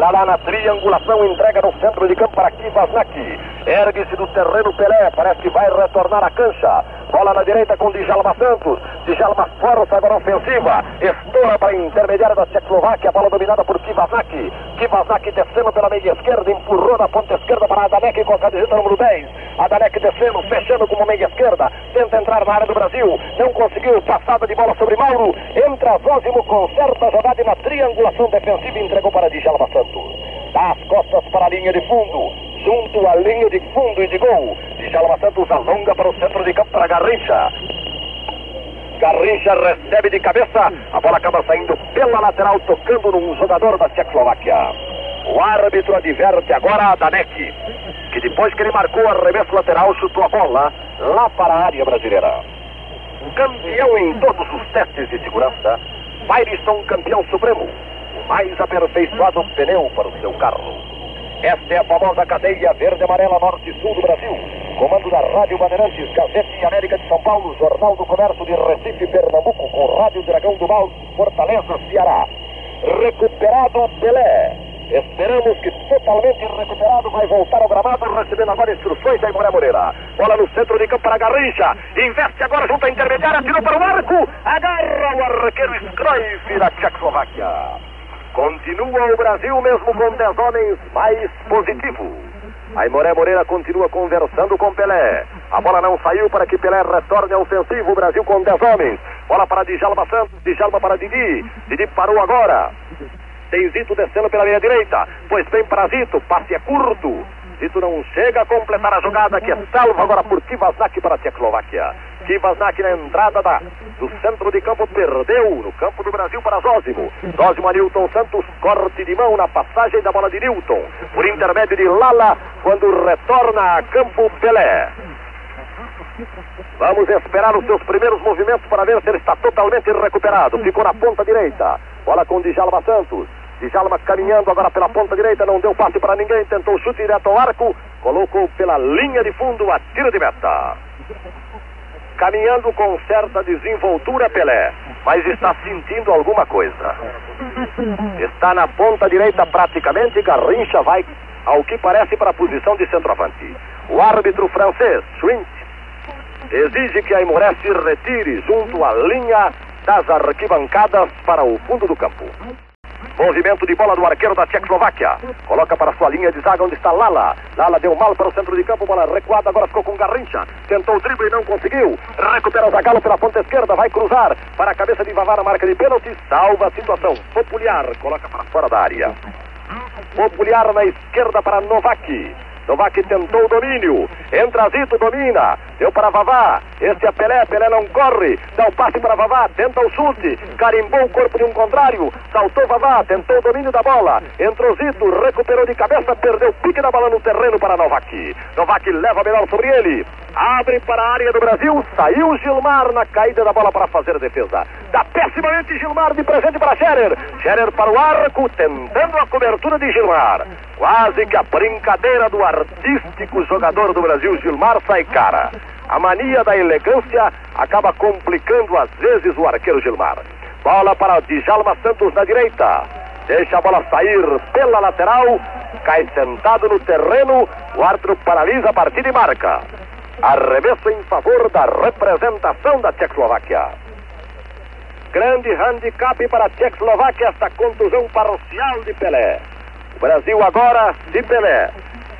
Lá na triangulação, entrega no centro de campo para Kivasnak. Ergue-se do terreno Pelé, parece que vai retornar a cancha. Bola na direita com Djalma Santos. Djalma força agora ofensiva. Estoura para a intermediária da Tchecoslováquia. Bola dominada por Kivasnak. Kivasnak descendo pela meia esquerda. Empurrou na ponta esquerda para Adanek com a camiseta número 10. Adanek descendo, fechando com a meia esquerda. Tenta entrar na área do Brasil. Não conseguiu. Passada de bola sobre Mauro. Entra Zózimo, conserta a jogada e na triangulação defensiva entregou para Djalma Santos. Dá as costas para a linha de fundo junto à linha de fundo e de gol. Djalma Santos alonga para o centro de campo para Garrincha. Garrincha recebe de cabeça, a bola acaba saindo pela lateral, tocando num jogador da Tchecoslováquia. O árbitro adverte agora a Danek, que depois que ele marcou o arremesso lateral, chutou a bola lá para a área brasileira. Campeão em todos os testes de segurança, Firestone campeão supremo, mais aperfeiçoado pneu para o seu carro. Esta é a famosa cadeia verde, amarela, norte e sul do Brasil. Comando da Rádio Bandeirantes, Gazete América de São Paulo, Jornal do Comércio de Recife, Pernambuco, com Rádio Dragão do Mal, Fortaleza, Ceará. Recuperado Pelé. Esperamos que totalmente recuperado vai voltar ao gramado, recebendo agora instruções da Imoré Moreira. Bola no centro de campo para Garrincha. Investe agora junto à intermediária, tirou para o arco. Agarra o arqueiro Scroif da Tchecoslováquia. Continua o Brasil mesmo com 10 homens mais positivo. A Imoré Moreira continua conversando com Pelé. A bola não saiu para que Pelé retorne ao ofensivo. O Brasil com 10 homens. Bola para Djalma Santos. Djalma para Didi. Didi parou agora. Tem Zito descendo pela meia direita. Pois bem para Zito. Passe é curto. Zito não chega a completar a jogada que é salvo agora por Kivasnak para a Tchecoslováquia. Kivasnak na entrada da, do centro de campo perdeu no campo do Brasil para Zózimo. Zózimo a Nilton Santos, corte de mão na passagem da bola de Nilton. Por intermédio de Lala, quando retorna a campo Pelé. Vamos esperar os seus primeiros movimentos para ver se ele está totalmente recuperado. Ficou na ponta direita. Bola com Djalma Santos. Djalma caminhando agora pela ponta direita, não deu passe para ninguém, tentou chute direto ao arco, colocou pela linha de fundo a de meta. Caminhando com certa desenvoltura Pelé, mas está sentindo alguma coisa. Está na ponta direita praticamente, Garrincha vai, ao que parece, para a posição de centroavante. O árbitro francês, Schwint, exige que a Imoré se retire junto à linha das arquibancadas para o fundo do campo. Movimento de bola do arqueiro da Tchecoslováquia. Coloca para sua linha de zaga onde está Lala. Lala deu mal para o centro de campo, bola recuada, agora ficou com Garrincha. Tentou o drible e não conseguiu. Recupera o Zagalo pela ponta esquerda, vai cruzar para a cabeça de Vavar a marca de pênalti. Salva a situação. Popular coloca para fora da área. Popular na esquerda para Novak. Novak tentou o domínio. Entra Zito, domina. Deu para Vavá. Este é Pelé. Pelé não corre. Dá o passe para Vavá. Tenta o chute. Carimbou o corpo de um contrário. Saltou Vavá. Tentou o domínio da bola. Entrou Zito. Recuperou de cabeça. Perdeu o pique da bola no terreno para Novak. Novak leva melhor sobre ele. Abre para a área do Brasil. Saiu Gilmar na caída da bola para fazer a defesa. Dá pessimamente Gilmar de presente para Scherer. Scherer para o arco. Tentando a cobertura de Gilmar. Quase que a brincadeira do artístico jogador do Brasil, Gilmar, sai cara. A mania da elegância acaba complicando às vezes o arqueiro Gilmar. Bola para Djalma Santos na direita. Deixa a bola sair pela lateral. Cai sentado no terreno. O árbitro paralisa a partida e marca. Arremesso em favor da representação da Tchecoslováquia. Grande handicap para a Tchecoslováquia esta contusão parcial de Pelé. O Brasil agora de Pelé.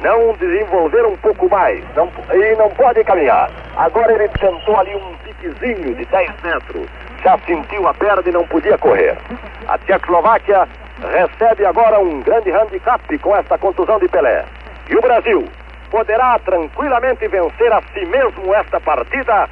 Não desenvolver um pouco mais. Não, e não pode caminhar. Agora ele tentou ali um piquezinho de 10 metros. Já sentiu a perna e não podia correr. A Tchecoslováquia recebe agora um grande handicap com esta contusão de Pelé. E o Brasil poderá tranquilamente vencer a si mesmo esta partida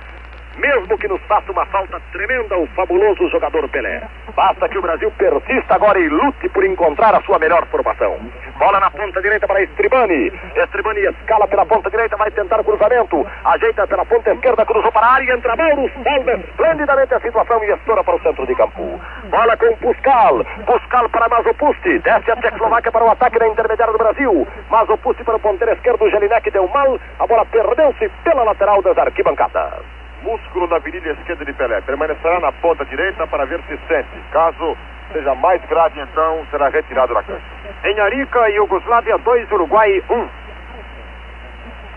mesmo que nos faça uma falta tremenda o fabuloso jogador Pelé. Basta que o Brasil persista agora e lute por encontrar a sua melhor formação. Bola na ponta direita para Estribani. Estribani escala pela ponta direita, vai tentar o cruzamento. Ajeita pela ponta esquerda, cruzou para a área, entra Mauro, salva esplendidamente a situação e estoura para o centro de campo. Bola com Puscal. Puscal para Mazopusti. Desce a Tchecoslováquia para o ataque da intermediária do Brasil. Mazopusti para o ponteiro esquerdo, Jelinek deu mal. A bola perdeu-se pela lateral das arquibancadas músculo da virilha esquerda de Pelé. Permanecerá na ponta direita para ver se sente. Caso seja mais grave, então será retirado da cancha. Em Arica, Iugoslávia 2, Uruguai 1. Um.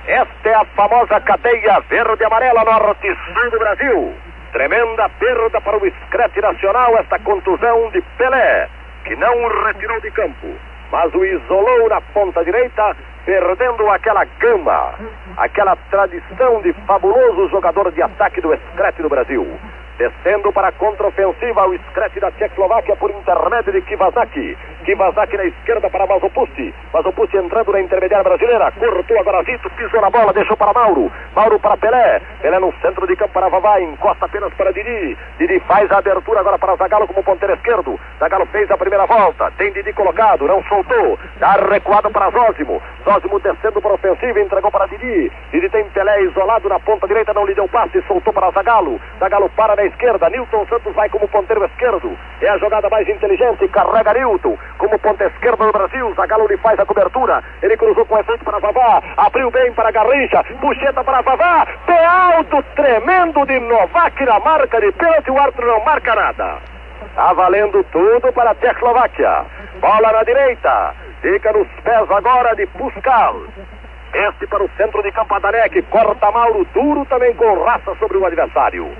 Esta é a famosa cadeia verde-amarela norte-sul do Brasil. Tremenda perda para o escrete nacional esta contusão de Pelé, que não o retirou de campo, mas o isolou na ponta direita perdendo aquela gama, aquela tradição de fabuloso jogador de ataque do Screte do Brasil. Descendo para a contraofensiva o Screte da Tchecoslováquia por intermédio de Kivazaki. Kivazaki na esquerda para Mazopusti. Mazopusti entrando na intermediária brasileira. Cortou agora Zito, pisou na bola, deixou para Mauro. Mauro para Pelé. Pelé no centro de campo para Vavá. Encosta apenas para Didi. Didi faz a abertura agora para Zagalo como ponteiro esquerdo. Zagalo fez a primeira volta. Tem Didi colocado, não soltou. Dá recuado para Zózimo. Zózimo descendo para a ofensiva, entregou para Didi. Didi tem Pelé isolado na ponta direita, não lhe deu passe, soltou para Zagalo. Zagalo para na esquerda. Nilton Santos vai como ponteiro esquerdo. É a jogada mais inteligente. Carrega Nilton como ponta esquerda do Brasil. Zagalo lhe faz a cobertura. Ele cruzou com efeito para Vavá. Abriu bem para Garrincha. Puxeta para Vavá. Pé alto tremendo de Novak na marca de pênalti. O árbitro não marca nada. Está valendo tudo para a Tchecoslováquia. Bola na direita. Fica nos pés agora de Puscal. Este para o centro de campo. Corta Mauro duro também com raça sobre o adversário.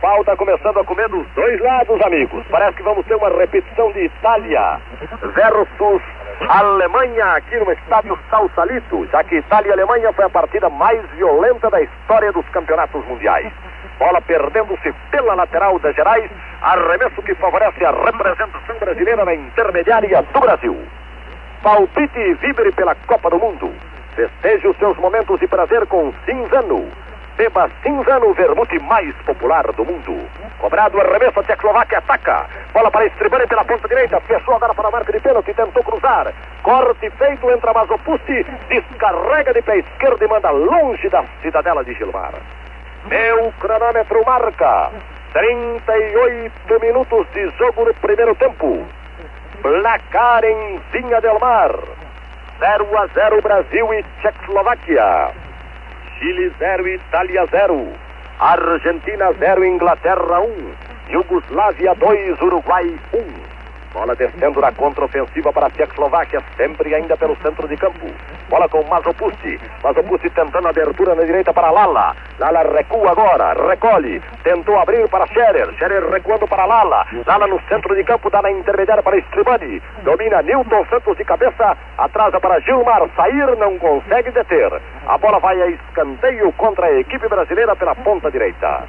Pau está começando a comer dos dois lados, amigos. Parece que vamos ter uma repetição de Itália versus Alemanha aqui no estádio Salsalito, já que Itália e Alemanha foi a partida mais violenta da história dos campeonatos mundiais. Bola perdendo-se pela lateral das Gerais, arremesso que favorece a representação brasileira na intermediária do Brasil. Palpite e vibre pela Copa do Mundo. Festeje os seus momentos de prazer com Cinzano. Beba Cinzano, o vermute mais popular do mundo. Cobrado, arremesso, a Tchecoslováquia ataca. Bola para Estribani pela ponta direita. Fechou agora para a marca de pênalti. Tentou cruzar. Corte feito. Entra Mazopusti. Descarrega de pé esquerdo e manda longe da cidadela de Gilmar. Meu cronômetro marca 38 minutos de jogo no primeiro tempo. Placar em Vinha del Mar. 0 a 0 Brasil e Tchecoslováquia. Chile 0, Itália 0. Argentina 0, Inglaterra 1. Yugoslávia 2, Uruguai 1. Bola descendo na contraofensiva para a Tchecoslováquia, sempre ainda pelo centro de campo. Bola com Mazopusti. Mazopusti tentando abertura na direita para Lala. Lala recua agora, recolhe. Tentou abrir para Scherer. Scherer recuando para Lala. Lala no centro de campo, dá na intermediária para Stribani. Domina Newton Santos de cabeça. Atrasa para Gilmar. Sair não consegue deter. A bola vai a escanteio contra a equipe brasileira pela ponta direita.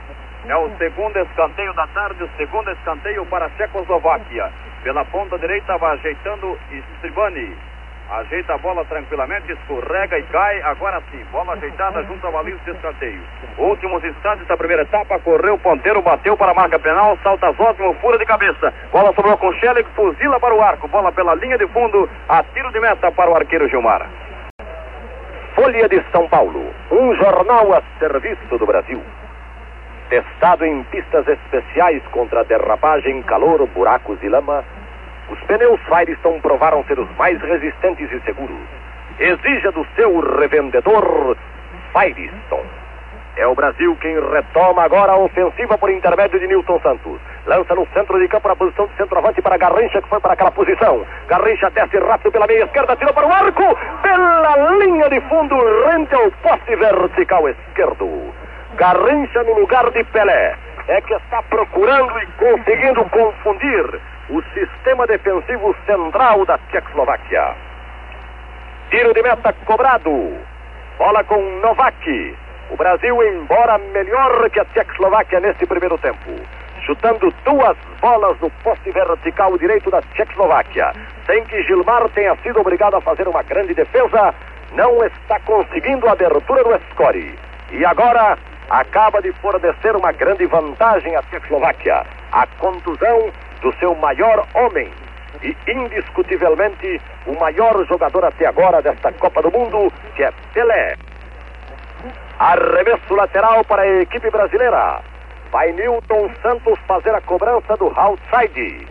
É o segundo escanteio da tarde, o segundo escanteio para a Tchecoslováquia. Pela ponta direita vai ajeitando Stribani. Ajeita a bola tranquilamente, escorrega e cai. Agora sim, bola ajeitada junto ao baliza de escanteio. Últimos instantes da primeira etapa, correu o ponteiro, bateu para a marca penal, salta Zósimo, fura de cabeça. Bola sobrou com Schelig, fuzila para o arco. Bola pela linha de fundo, a tiro de meta para o arqueiro Gilmar. Folha de São Paulo, um jornal a serviço do Brasil. Testado em pistas especiais contra derrapagem, calor, buracos e lama, os pneus Firestone provaram ser os mais resistentes e seguros. Exija do seu revendedor Firestone. É o Brasil quem retoma agora a ofensiva por intermédio de Newton Santos. Lança no centro de campo na posição de centroavante para Garrincha, que foi para aquela posição. Garrincha desce rápido pela meia esquerda, tirou para o arco, pela linha de fundo, rente ao poste vertical esquerdo. Garrincha no lugar de Pelé. É que está procurando e conseguindo confundir o sistema defensivo central da Tchecoslováquia. Tiro de meta cobrado. Bola com Novak. O Brasil, embora melhor que a Tchecoslováquia neste primeiro tempo, chutando duas bolas no poste vertical direito da Tchecoslováquia, sem que Gilmar tenha sido obrigado a fazer uma grande defesa, não está conseguindo a abertura do score. E agora acaba de fornecer uma grande vantagem à Tchecoslováquia, a contusão do seu maior homem e indiscutivelmente o maior jogador até agora desta Copa do Mundo, que é Pelé. Arremesso lateral para a equipe brasileira. Vai Newton Santos fazer a cobrança do outside.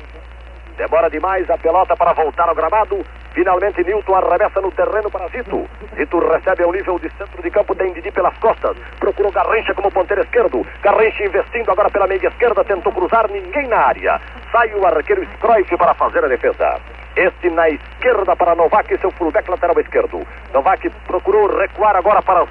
Demora demais a pelota para voltar ao gramado. Finalmente Newton arremessa no terreno para Zito. Zito recebe ao nível de centro de campo, tem Didi pelas costas. Procurou Garrincha como ponteiro esquerdo. Garrincha investindo agora pela meia esquerda, tentou cruzar, ninguém na área. Sai o arqueiro Scroif para fazer a defesa. Este na esquerda para Novak, seu fullback lateral esquerdo. Novak procurou recuar agora para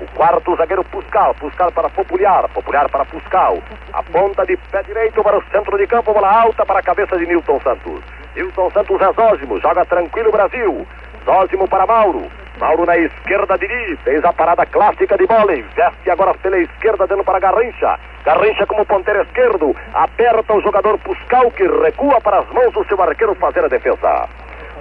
o quarto zagueiro Puscal, Puscal para Popular, Popular para Puscal. A ponta de pé direito para o centro de campo, bola alta para a cabeça de Nilton Santos. Nilton Santos é Zózimo, joga tranquilo Brasil. Zózimo para Mauro. Mauro na esquerda, Didi, fez a parada clássica de bola, investe agora pela esquerda, dando para Garrincha. Garrincha como ponteiro esquerdo, aperta o jogador Puscal, que recua para as mãos do seu arqueiro fazer a defesa.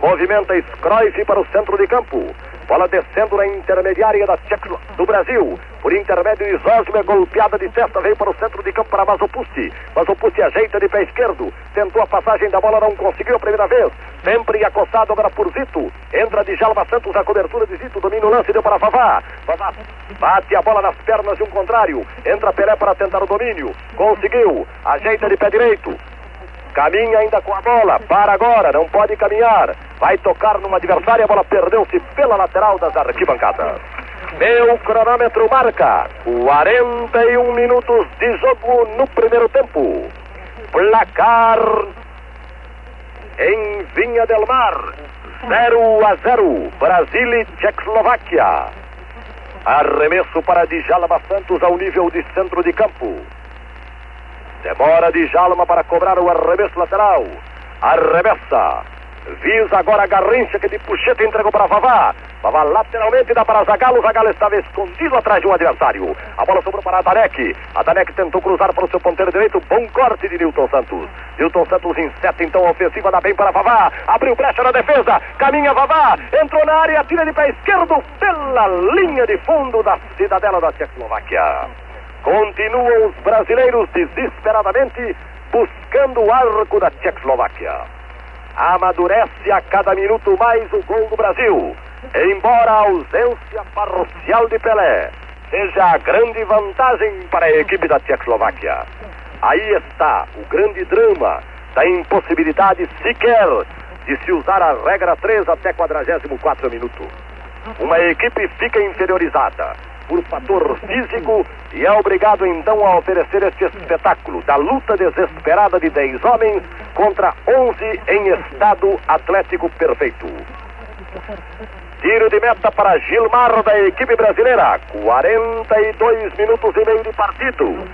Movimenta Scroif para o centro de campo. Bola descendo na intermediária da Tcheco do Brasil. Por intermédio de é golpeada de testa, veio para o centro de campo para Mazopusti. Mazopusti ajeita de pé esquerdo. Tentou a passagem da bola, não conseguiu a primeira vez. Sempre acostado agora por Zito. Entra de Jalma Santos a cobertura de Zito. Domina o lance, deu para Vavá. Vavá bate a bola nas pernas de um contrário. Entra Pelé para tentar o domínio. Conseguiu. Ajeita de pé direito. Caminha ainda com a bola, para agora, não pode caminhar. Vai tocar numa adversária, a bola perdeu-se pela lateral das arquibancadas. Meu cronômetro marca 41 minutos de jogo no primeiro tempo. Placar em Vinha del Mar, 0 a 0, Brasil e Tchecoslováquia. Arremesso para Djalma Santos ao nível de centro de campo. Demora de Jalma para cobrar o arremesso lateral. Arremessa. Visa agora a Garrincha que de puxeta entregou para Vavá. Vavá lateralmente dá para Zagalo. Zagalo estava escondido atrás de um adversário. A bola sobrou para Adanek. Adanek tentou cruzar para o seu ponteiro direito. Bom corte de Newton Santos. Newton Santos inseta então a ofensiva. Dá bem para Vavá. Abriu brecha na defesa. Caminha Vavá. Entrou na área. Tira de pé esquerdo pela linha de fundo da cidadela da Tchecoslováquia. Continuam os brasileiros desesperadamente buscando o arco da Tchecoslováquia. Amadurece a cada minuto mais o gol do Brasil, embora a ausência parcial de Pelé seja a grande vantagem para a equipe da Tchecoslováquia. Aí está o grande drama da impossibilidade sequer de se usar a regra 3 até 44 minuto. Uma equipe fica inferiorizada por fator físico e é obrigado então a oferecer este espetáculo da luta desesperada de 10 homens contra 11 em estado atlético perfeito. Tiro de meta para Gilmar da equipe brasileira. 42 minutos e meio de partido.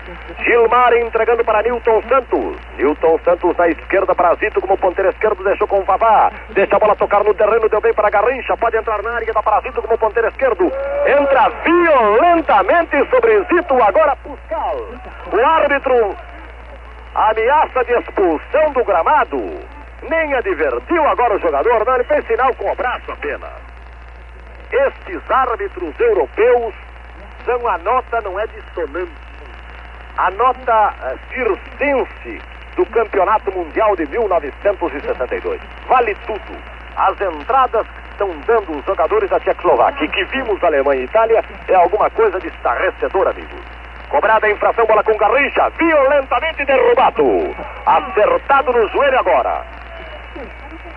Gilmar entregando para Newton Santos. Newton Santos na esquerda para Zito como ponteiro esquerdo. Deixou com o Vavá. Deixa a bola tocar no terreno. Deu bem para Garrincha. Pode entrar na área da Parasito como ponteiro esquerdo. Entra violentamente sobre Zito. Agora Puscal. O árbitro ameaça de expulsão do gramado. Nem advertiu agora o jogador. Não, ele fez sinal com o braço apenas. Estes árbitros europeus são a nota, não é dissonante, a nota uh, circense do Campeonato Mundial de 1962. Vale tudo. As entradas que estão dando os jogadores da Tchecoslováquia e que vimos Alemanha e Itália é alguma coisa de estarrecedor, amigos. Cobrada a infração, bola com Garrincha, violentamente derrubado. Acertado no joelho agora.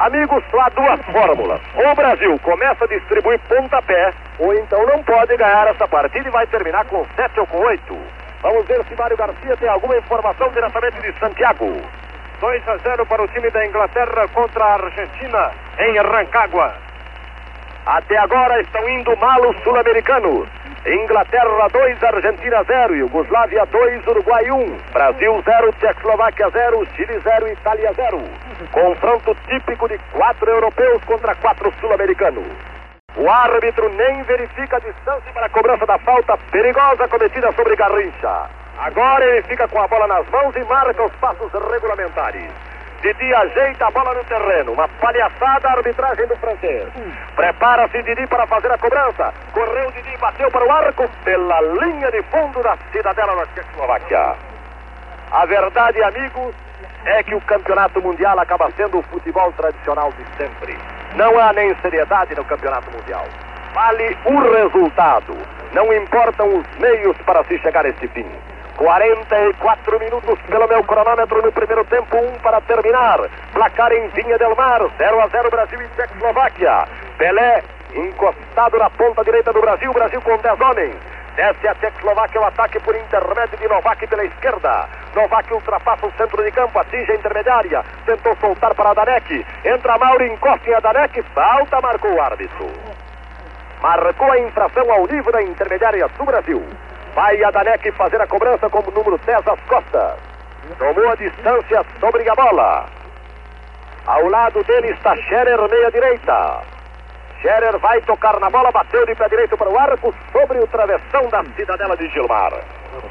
Amigos, só há duas fórmulas. Ou o Brasil começa a distribuir pontapé, ou então não pode ganhar essa partida e vai terminar com 7 ou com 8. Vamos ver se Mário Garcia tem alguma informação diretamente de Santiago. 2 a 0 para o time da Inglaterra contra a Argentina em Rancagua. Até agora estão indo mal os sul-americanos. Inglaterra 2, Argentina 0, Yugoslávia 2, Uruguai 1, Brasil 0, Tchecoslováquia 0, Chile 0, Itália 0. Confronto típico de quatro europeus contra quatro sul-americanos. O árbitro nem verifica a distância para a cobrança da falta perigosa cometida sobre Garrincha. Agora ele fica com a bola nas mãos e marca os passos regulamentares. Didi ajeita a bola no terreno. Uma palhaçada a arbitragem do francês. Prepara-se Didi para fazer a cobrança. Correu Didi, bateu para o arco pela linha de fundo da cidadela da Tchecoslováquia. A verdade, amigos, é que o campeonato mundial acaba sendo o futebol tradicional de sempre. Não há nem seriedade no campeonato mundial. Vale o resultado. Não importam os meios para se chegar a esse fim. 44 minutos pelo meu cronômetro no primeiro tempo, um para terminar. Placar em Vinha del Mar, 0 a 0 Brasil e Tchecoslováquia. Pelé encostado na ponta direita do Brasil, Brasil com 10 homens. Desce a Tchecoslováquia o ataque por intermédio de Novak pela esquerda. Novak ultrapassa o centro de campo, atinge a intermediária. Tentou soltar para Danek. Entra Mauro, encosta em Adanek. Falta, marcou o árbitro. Marcou a infração ao nível da intermediária do Brasil. Vai a Danek fazer a cobrança como número 10 às costas. Tomou a distância sobre a bola. Ao lado dele está Scherer, meia direita. Scherer vai tocar na bola, bateu de pé direito para o arco, sobre o travessão da cidadela de Gilmar.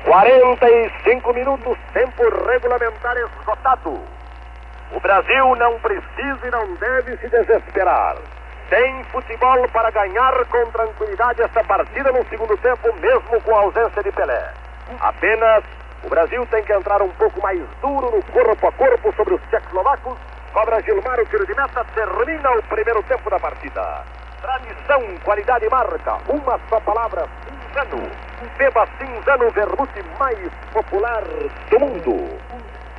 45 minutos, tempo regulamentar esgotado. O Brasil não precisa e não deve se desesperar. Tem futebol para ganhar com tranquilidade essa partida no segundo tempo, mesmo com a ausência de Pelé. Apenas o Brasil tem que entrar um pouco mais duro no corpo a corpo sobre os tchecoslovacos. Cobra Gilmar o tiro de meta, termina o primeiro tempo da partida. Tradição, qualidade e marca, uma só palavra, cinzano. Beba cinzano, vermute mais popular do mundo.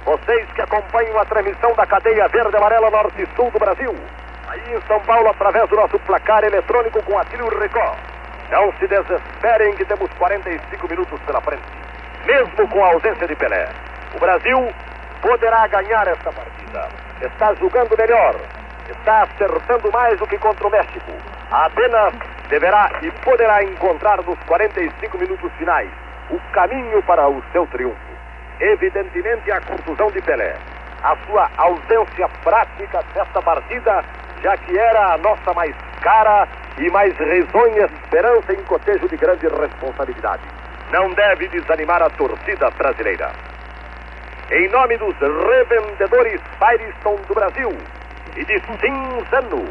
Vocês que acompanham a transmissão da cadeia verde amarela norte e sul do Brasil, Aí em São Paulo, através do nosso placar eletrônico com Atílio Record. Não se desesperem que temos 45 minutos pela frente. Mesmo com a ausência de Pelé. O Brasil poderá ganhar esta partida. Está jogando melhor. Está acertando mais do que contra o México. Apenas deverá e poderá encontrar nos 45 minutos finais o caminho para o seu triunfo. Evidentemente, a contusão de Pelé, a sua ausência prática desta partida já que era a nossa mais cara e mais risonha esperança em cotejo de grande responsabilidade. Não deve desanimar a torcida brasileira. Em nome dos revendedores Firestone do Brasil e de Cinzano,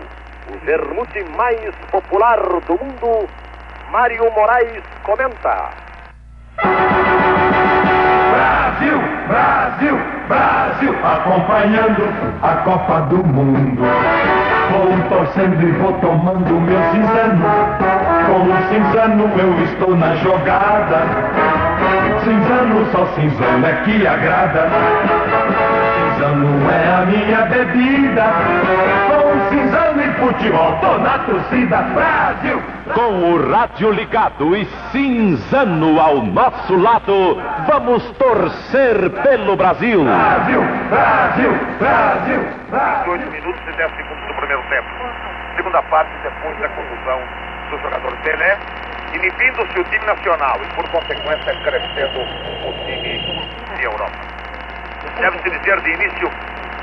o vermute mais popular do mundo, Mário Moraes comenta. Brasil, Brasil, Brasil! acompanhando a Copa do Mundo. Vou torcendo e vou tomando meu cinzano. Com o cinzano eu estou na jogada. Cinzano, só cinzano é que agrada. Cinzano é a minha bebida. Futebol, tô na torcida Brasil. Com o rádio ligado e cinzano ao nosso lado, vamos torcer pelo Brasil. Brasil, Brasil, Brasil, Brasil. 28 minutos e 10 segundos do primeiro tempo. Segunda parte, depois da contusão do jogador Pelé, inibindo-se o time nacional e, por consequência, crescendo o time de Europa. Deve-se dizer de início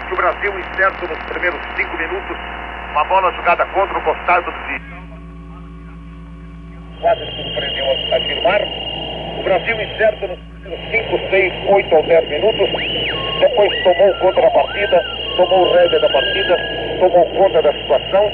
que o Brasil, incerto nos primeiros cinco minutos, uma bola jogada contra o costado de quase surpreendeu a Gilmar. O Brasil incerto nos primeiros 5, 6, 8 ou 10 minutos. Depois tomou conta da partida, tomou rédea da partida, tomou conta da situação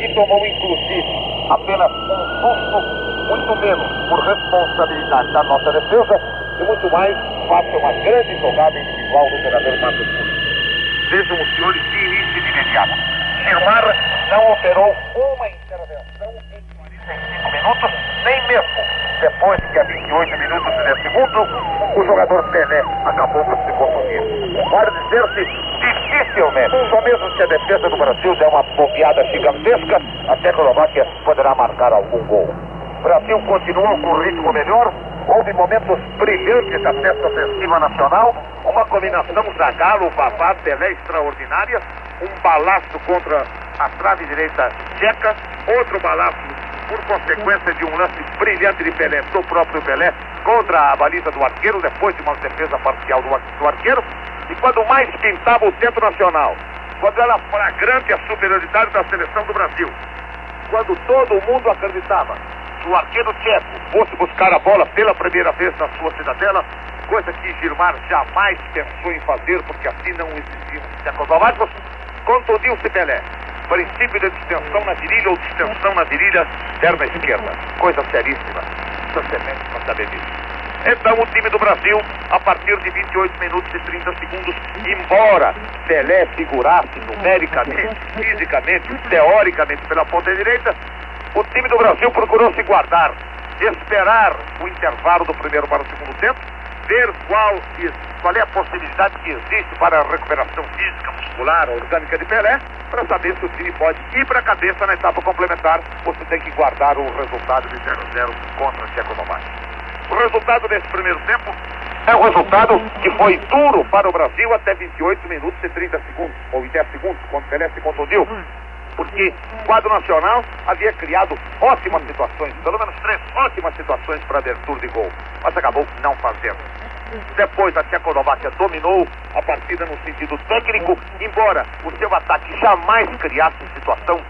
e tomou inclusive apenas um susto, muito menos por responsabilidade da nossa defesa e muito mais face a uma grande jogada individual do jogador Marcos Nunes. Vejam os senhores de início de imediato. Gilmar não operou uma intervenção em 45 minutos, nem mesmo depois que a 28 minutos e 10 segundos o jogador Pelé acabou por se contundir. Pode dizer-se dificilmente, só mesmo se a defesa do Brasil der uma bobeada gigantesca, a Tchecoslováquia poderá marcar algum gol. O Brasil continua com ritmo melhor, houve momentos brilhantes da festa ofensiva nacional, uma combinação Zagallo, Vavá, Pelé extraordinária, um balaço contra a trave direita tcheca, outro balaço por consequência de um lance brilhante de Pelé, do próprio Pelé, contra a baliza do arqueiro, depois de uma defesa parcial do, arqueiro, e quando mais pintava o centro nacional, quando era flagrante a superioridade da seleção do Brasil, quando todo mundo acreditava o arqueiro tcheco fosse buscar a bola pela primeira vez na sua cidadela, coisa que Gilmar jamais pensou em fazer, porque assim não existiam tchecoslovacos, contundiu-se Pelé. Princípio de distensão na virilha ou distensão na virilha, perna esquerda. Coisa seríssima. São sementes para saber disso. Então o time do Brasil, a partir de 28 minutos e 30 segundos, embora Pelé figurasse numericamente, fisicamente, teoricamente pela ponta direita, o time do Brasil procurou se guardar, esperar o intervalo do primeiro para o segundo tempo, ver qual, qual é a possibilidade que existe para a recuperação física, muscular, orgânica de Pelé, para saber se o time pode ir para a cabeça na etapa complementar ou se tem que guardar o resultado de 0 a 0 contra a Tchecoslováquia. O resultado desse primeiro tempo é um resultado que foi duro para o Brasil até 28 minutos e 30 segundos, ou em 10 segundos, quando Pelé se contundiu. Porque o quadro nacional havia criado ótimas situações, pelo menos três ótimas situações para abertura de gol, mas acabou não fazendo. Depois a Tchecoslováquia dominou a partida no sentido técnico, embora o seu ataque jamais criasse situação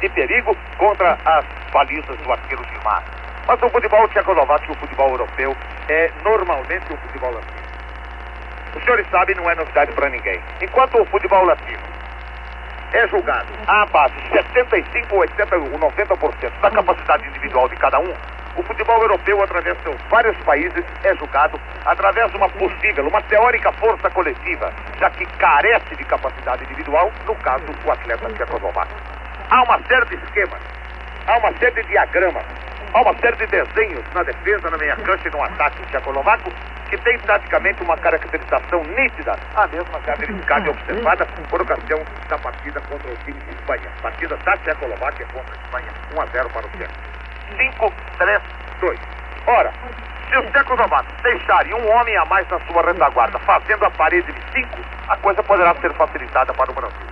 de perigo contra as balizas do arqueiro Gilmar. Mas o futebol tchecoslováquico e o futebol europeu é normalmente um futebol latino. Os senhores sabem, não é novidade para ninguém. Enquanto o futebol latino é julgado à base de 75, 80 ou 90% da capacidade individual de cada um, o futebol europeu, através de seus vários países, é julgado através de uma possível, uma teórica força coletiva, já que carece de capacidade individual, no caso do atleta tchecoslovaco. Há uma série de esquemas, há uma série de diagramas, há uma série de desenhos na defesa, na meia cancha e no ataque tchecoslovaco que tem praticamente uma caracterização nítida, a mesma característica observada por ocasião da partida contra o time de Espanha. Partida da Tchecoslováquia contra a Espanha, 1 a 0 para o Tcheco. 5, 3, 2. Ora, se os tchecoslovacos deixarem um homem a mais na sua retaguarda, fazendo a parede de 5, a coisa poderá ser facilitada para o Brasil.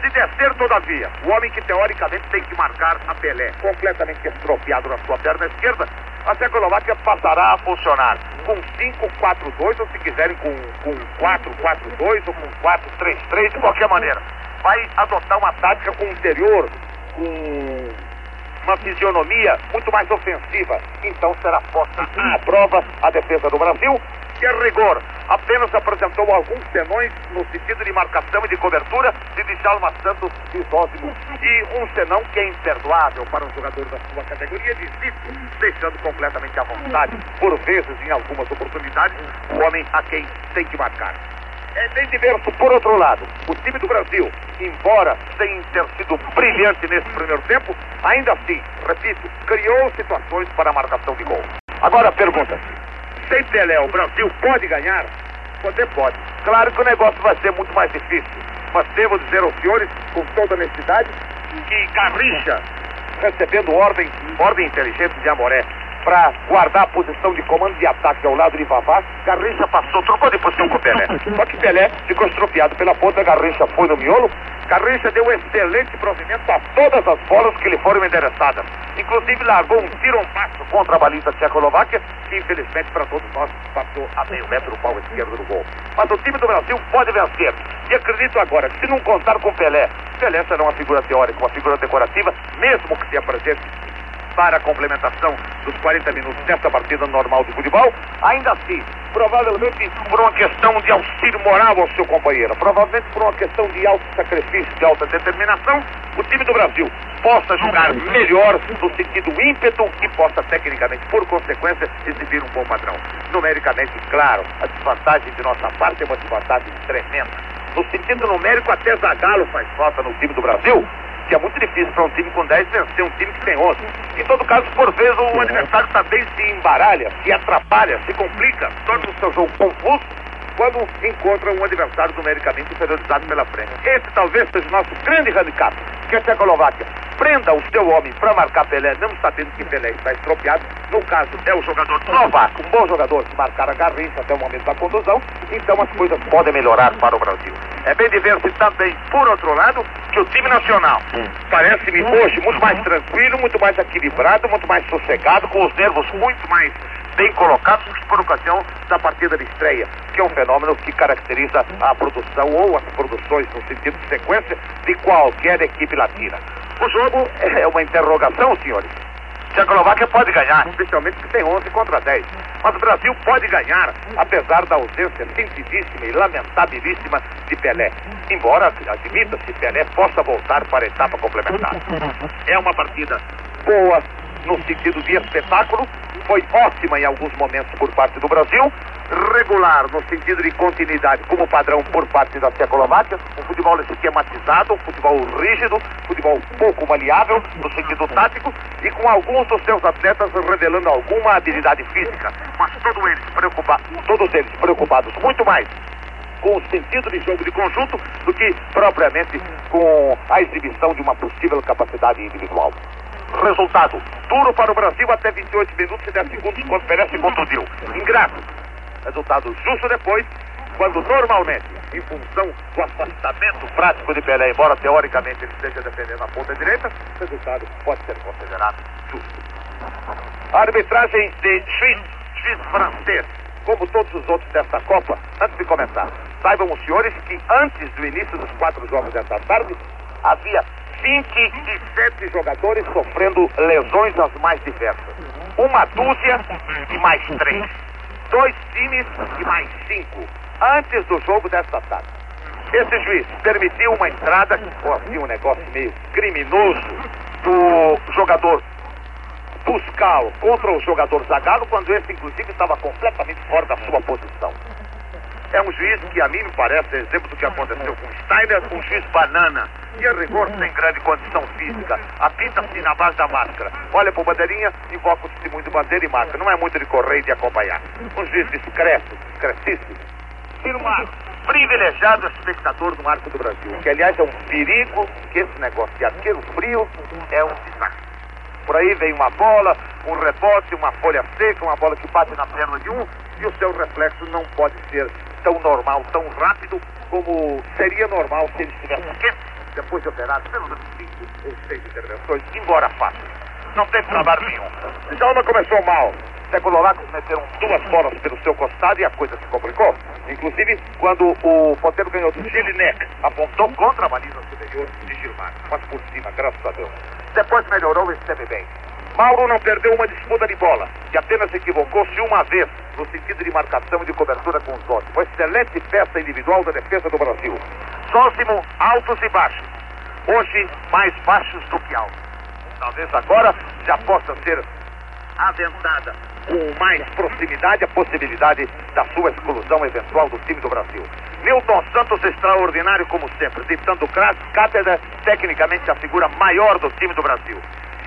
Se descer, todavia, o homem que teoricamente tem que marcar a Pelé, completamente estropiado na sua perna esquerda, a Tchecoslováquia passará a funcionar com 5-4-2, ou se quiserem com, com 4-4-2 ou com 4-3-3, de qualquer maneira. Vai adotar uma tática com interior, com uma fisionomia muito mais ofensiva. Então será posta à prova a defesa do Brasil, que a rigor apenas apresentou alguns senões no sentido de marcação e de cobertura de Djalma Santos e. E um senão que é imperdoável para um jogador da sua categoria de Zito, deixando completamente à vontade, por vezes, em algumas oportunidades, o homem a quem tem que marcar. É bem diverso por outro lado. O time do Brasil, embora sem ter sido brilhante nesse primeiro tempo, ainda assim, repito, criou situações para a marcação de gol. Agora pergunta-se, sem Pelé o Brasil pode ganhar? Poder pode. Claro que o negócio vai ser muito mais difícil. Mas devo dizer aos senhores, com toda honestidade, que Garrincha, recebendo ordem, ordem inteligente de Amoré, para guardar a posição de comando de ataque ao lado de Vavá, Garrincha passou, trocou de posição com o Pelé. Só que Pelé ficou estropiado pela ponta, Garrincha foi no miolo, Garrincha deu um excelente provimento a todas as bolas que lhe foram endereçadas. Inclusive largou um tirompasso contra a baliza Tchecoslováquia, que infelizmente para todos nós passou a meio metro no pau esquerdo do gol. Mas o time do Brasil pode vencer. E acredito agora que se não contar com Pelé, Pelé será uma figura teórica, uma figura decorativa, mesmo que se apresente para a complementação dos 40 minutos desta partida normal de futebol, ainda assim, provavelmente por uma questão de auxílio moral ao seu companheiro, provavelmente por uma questão de alto sacrifício, de alta determinação, o time do Brasil possa jogar melhor no sentido ímpeto e possa tecnicamente, por consequência, exibir um bom padrão. Numericamente, claro, a desvantagem de nossa parte é uma desvantagem tremenda. No sentido numérico, até Zagalo faz falta no time do Brasil, que é muito difícil para um time com 10 vencer um time que tem 11. Em todo caso, por vezes, o adversário também se embaralha, se atrapalha, se complica, torna o seu jogo confuso quando encontra um adversário numericamente inferiorizado pela frente. Esse talvez seja o nosso grande handicap, que a Tchecoslováquia prenda o seu homem para marcar Pelé, não sabendo que Pelé está estropiado. No caso, é o jogador Novak, um bom jogador, que marcar a Garrincha até o momento da condução, então as coisas podem melhorar para o Brasil. É bem diverso também, por outro lado, que o time nacional parece-me hoje muito mais tranquilo, muito mais equilibrado, muito mais sossegado, com os nervos muito mais bem colocados por ocasião da partida de estreia, que é um fenômeno que caracteriza a produção ou as produções no sentido de sequência de qualquer equipe latina. O jogo é uma interrogação, senhores. Tchecoslováquia pode ganhar, especialmente porque tem 11 contra 10. Mas o Brasil pode ganhar, apesar da ausência sentidíssima e lamentabilíssima de Pelé. Embora, admita-se, Pelé possa voltar para a etapa complementar. É uma partida boa no sentido de espetáculo, foi ótima em alguns momentos por parte do Brasil, regular no sentido de continuidade como padrão por parte da Tchecoslováquia, um futebol esquematizado, um futebol rígido, um futebol pouco maleável no sentido tático e com alguns dos seus atletas revelando alguma habilidade física, mas eles, todos eles preocupados muito mais com o sentido de jogo de conjunto do que propriamente com a exibição de uma possível capacidade individual. Resultado: duro para o Brasil até 28 minutos e 10 segundos quando Pelé se contundiu. Ingrato. Resultado justo depois, quando normalmente, em função do afastamento prático de Pelé, embora teoricamente ele esteja defendendo a ponta direita, o resultado pode ser considerado justo. A arbitragem de juiz, francês, como todos os outros desta Copa, antes de começar, saibam os senhores que antes do início dos quatro jogos desta tarde, havia 27 jogadores sofrendo lesões as mais diversas. Uma dúzia e mais três. Dois times e mais cinco. Antes do jogo desta tarde. Esse juiz permitiu uma entrada, ou assim, um negócio meio criminoso, do jogador Buscal contra o jogador Zagallo, quando esse, inclusive, estava completamente fora da sua posição. É juiz que a mim me parece exemplo do que aconteceu com Steiner, um juiz banana. E a rigor sem grande condição física. Apita-se na base da máscara. Olha para o bandeirinha, invoca o testemunho do bandeira e marca. Não é muito de correr e de acompanhar. Um juiz discreto, discretíssimo. Firmado, privilegiado espectador do Marco do Brasil. Que aliás é um perigo que esse negócio de arqueiro frio é um desastre. Por aí vem uma bola, um rebote, uma folha seca, uma bola que bate na perna de um e o seu reflexo não pode ser tão normal, tão rápido como seria normal se ele estivesse quieto depois de operado pelo menos cinco ou seis intervenções, embora fácil. Não teve trabalho nenhum. Djalma começou mal. Tchecoslovacos meteram duas bolas pelo seu costado e a coisa se complicou. Inclusive, quando o ponteiro ganhou do Gilinek, apontou contra a baliza superior de Gilmar. Mas por cima, graças a Deus. Depois melhorou e esteve bem. Mauro não perdeu uma disputa de bola e apenas equivocou-se uma vez no sentido de marcação e de cobertura com os outros. Uma excelente peça individual da defesa do Brasil. Sósimo, altos e baixos. Hoje, mais baixos do que altos. Talvez agora já possa ser aventada com mais proximidade a possibilidade da sua exclusão eventual do time do Brasil. Milton Santos extraordinário como sempre, ditando cátedra, tecnicamente a figura maior do time do Brasil.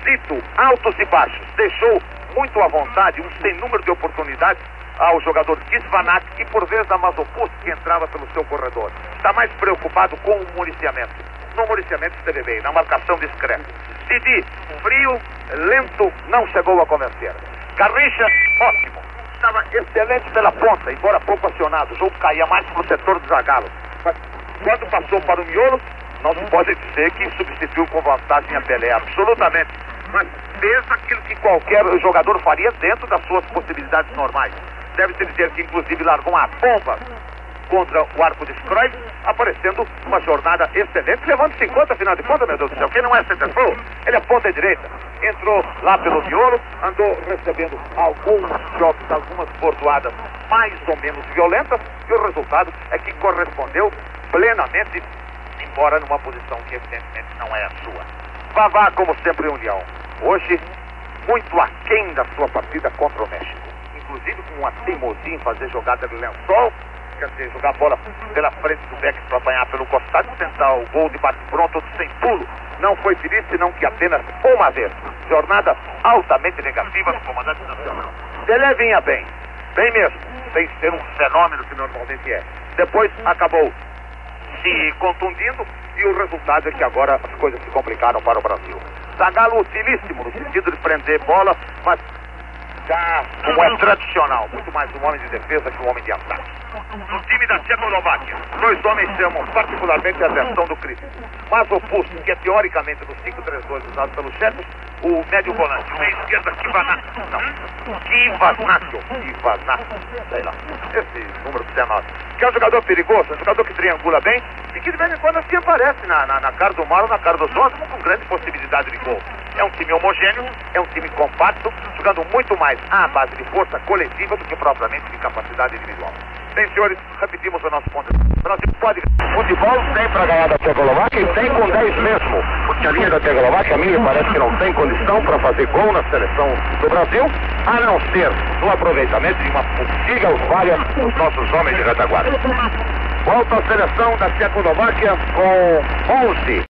Zito, altos e baixos, deixou muito à vontade, um sem número de oportunidades ao jogador Kisvanak e por vezes a Mazopust que entrava pelo seu corredor. Está mais preocupado com o municiamento. No municiamento esteve bem, na marcação discreta. Didi, frio, lento, não chegou a convencer. Garrincha, ótimo. Estava excelente pela ponta, embora pouco acionado. O jogo caía mais para o setor do Zagalo. Mas quando passou para o miolo, não se pode dizer que substituiu com vantagem a Pelé. Absolutamente. Mas fez aquilo que qualquer jogador faria dentro das suas possibilidades normais. Deve-se dizer que inclusive largou uma bomba contra o arco de Scroy, aparecendo uma jornada excelente, levando 50, afinal de contas, meu Deus do céu. Quem não é centerfold, ele é ponta direita. Entrou lá pelo miolo, andou recebendo alguns jogos, algumas bordoadas mais ou menos violentas, e o resultado é que correspondeu plenamente, embora numa posição que evidentemente não é a sua. Vavá, como sempre, União. Hoje, muito aquém da sua partida contra o México. Inclusive com uma teimosia em fazer jogada de lençol, quer dizer, jogar a bola pela frente do Beck para apanhar pelo costado tentar o gol de bate-pronto sem pulo. Não foi feliz, senão que apenas uma vez. Jornada altamente negativa do comandante nacional. Pelé vinha bem, bem mesmo, sem ser um fenômeno que normalmente é. Depois acabou se contundindo e o resultado é que agora as coisas se complicaram para o Brasil. Zagalo utilíssimo no sentido de prender bola, mas já como é tradicional, muito mais um homem de defesa que um homem de ataque. No time da Tchecoslováquia, dois homens chamam particularmente a atenção do crítico. Mas o Pusto, que é teoricamente no 5-3-2 usado pelo chefe, o médio volante, o meio esquerda, Kivanak. Não, Kivanacio, Kivanacio, sei lá. Esse número que você anota. Que é um jogador perigoso, um jogador que triangula bem e que de vez em quando assim aparece na, na, na cara do Mauro, na cara dos outros, com grande possibilidade de gol. É um time homogêneo, é um time compacto, jogando muito mais à base de força coletiva do que propriamente de capacidade individual. Bem, senhores, repetimos o nosso ponto. O Brasil pode. Futebol tem para ganhar da Tchecoslováquia e tem com 10 mesmo. Porque a linha da Tchecoslováquia, a minha, parece que não tem condição para fazer gol na seleção do Brasil, a não ser no aproveitamento de uma possível falha dos nossos homens de retaguarda. Volta a seleção da Tchecoslováquia com 11.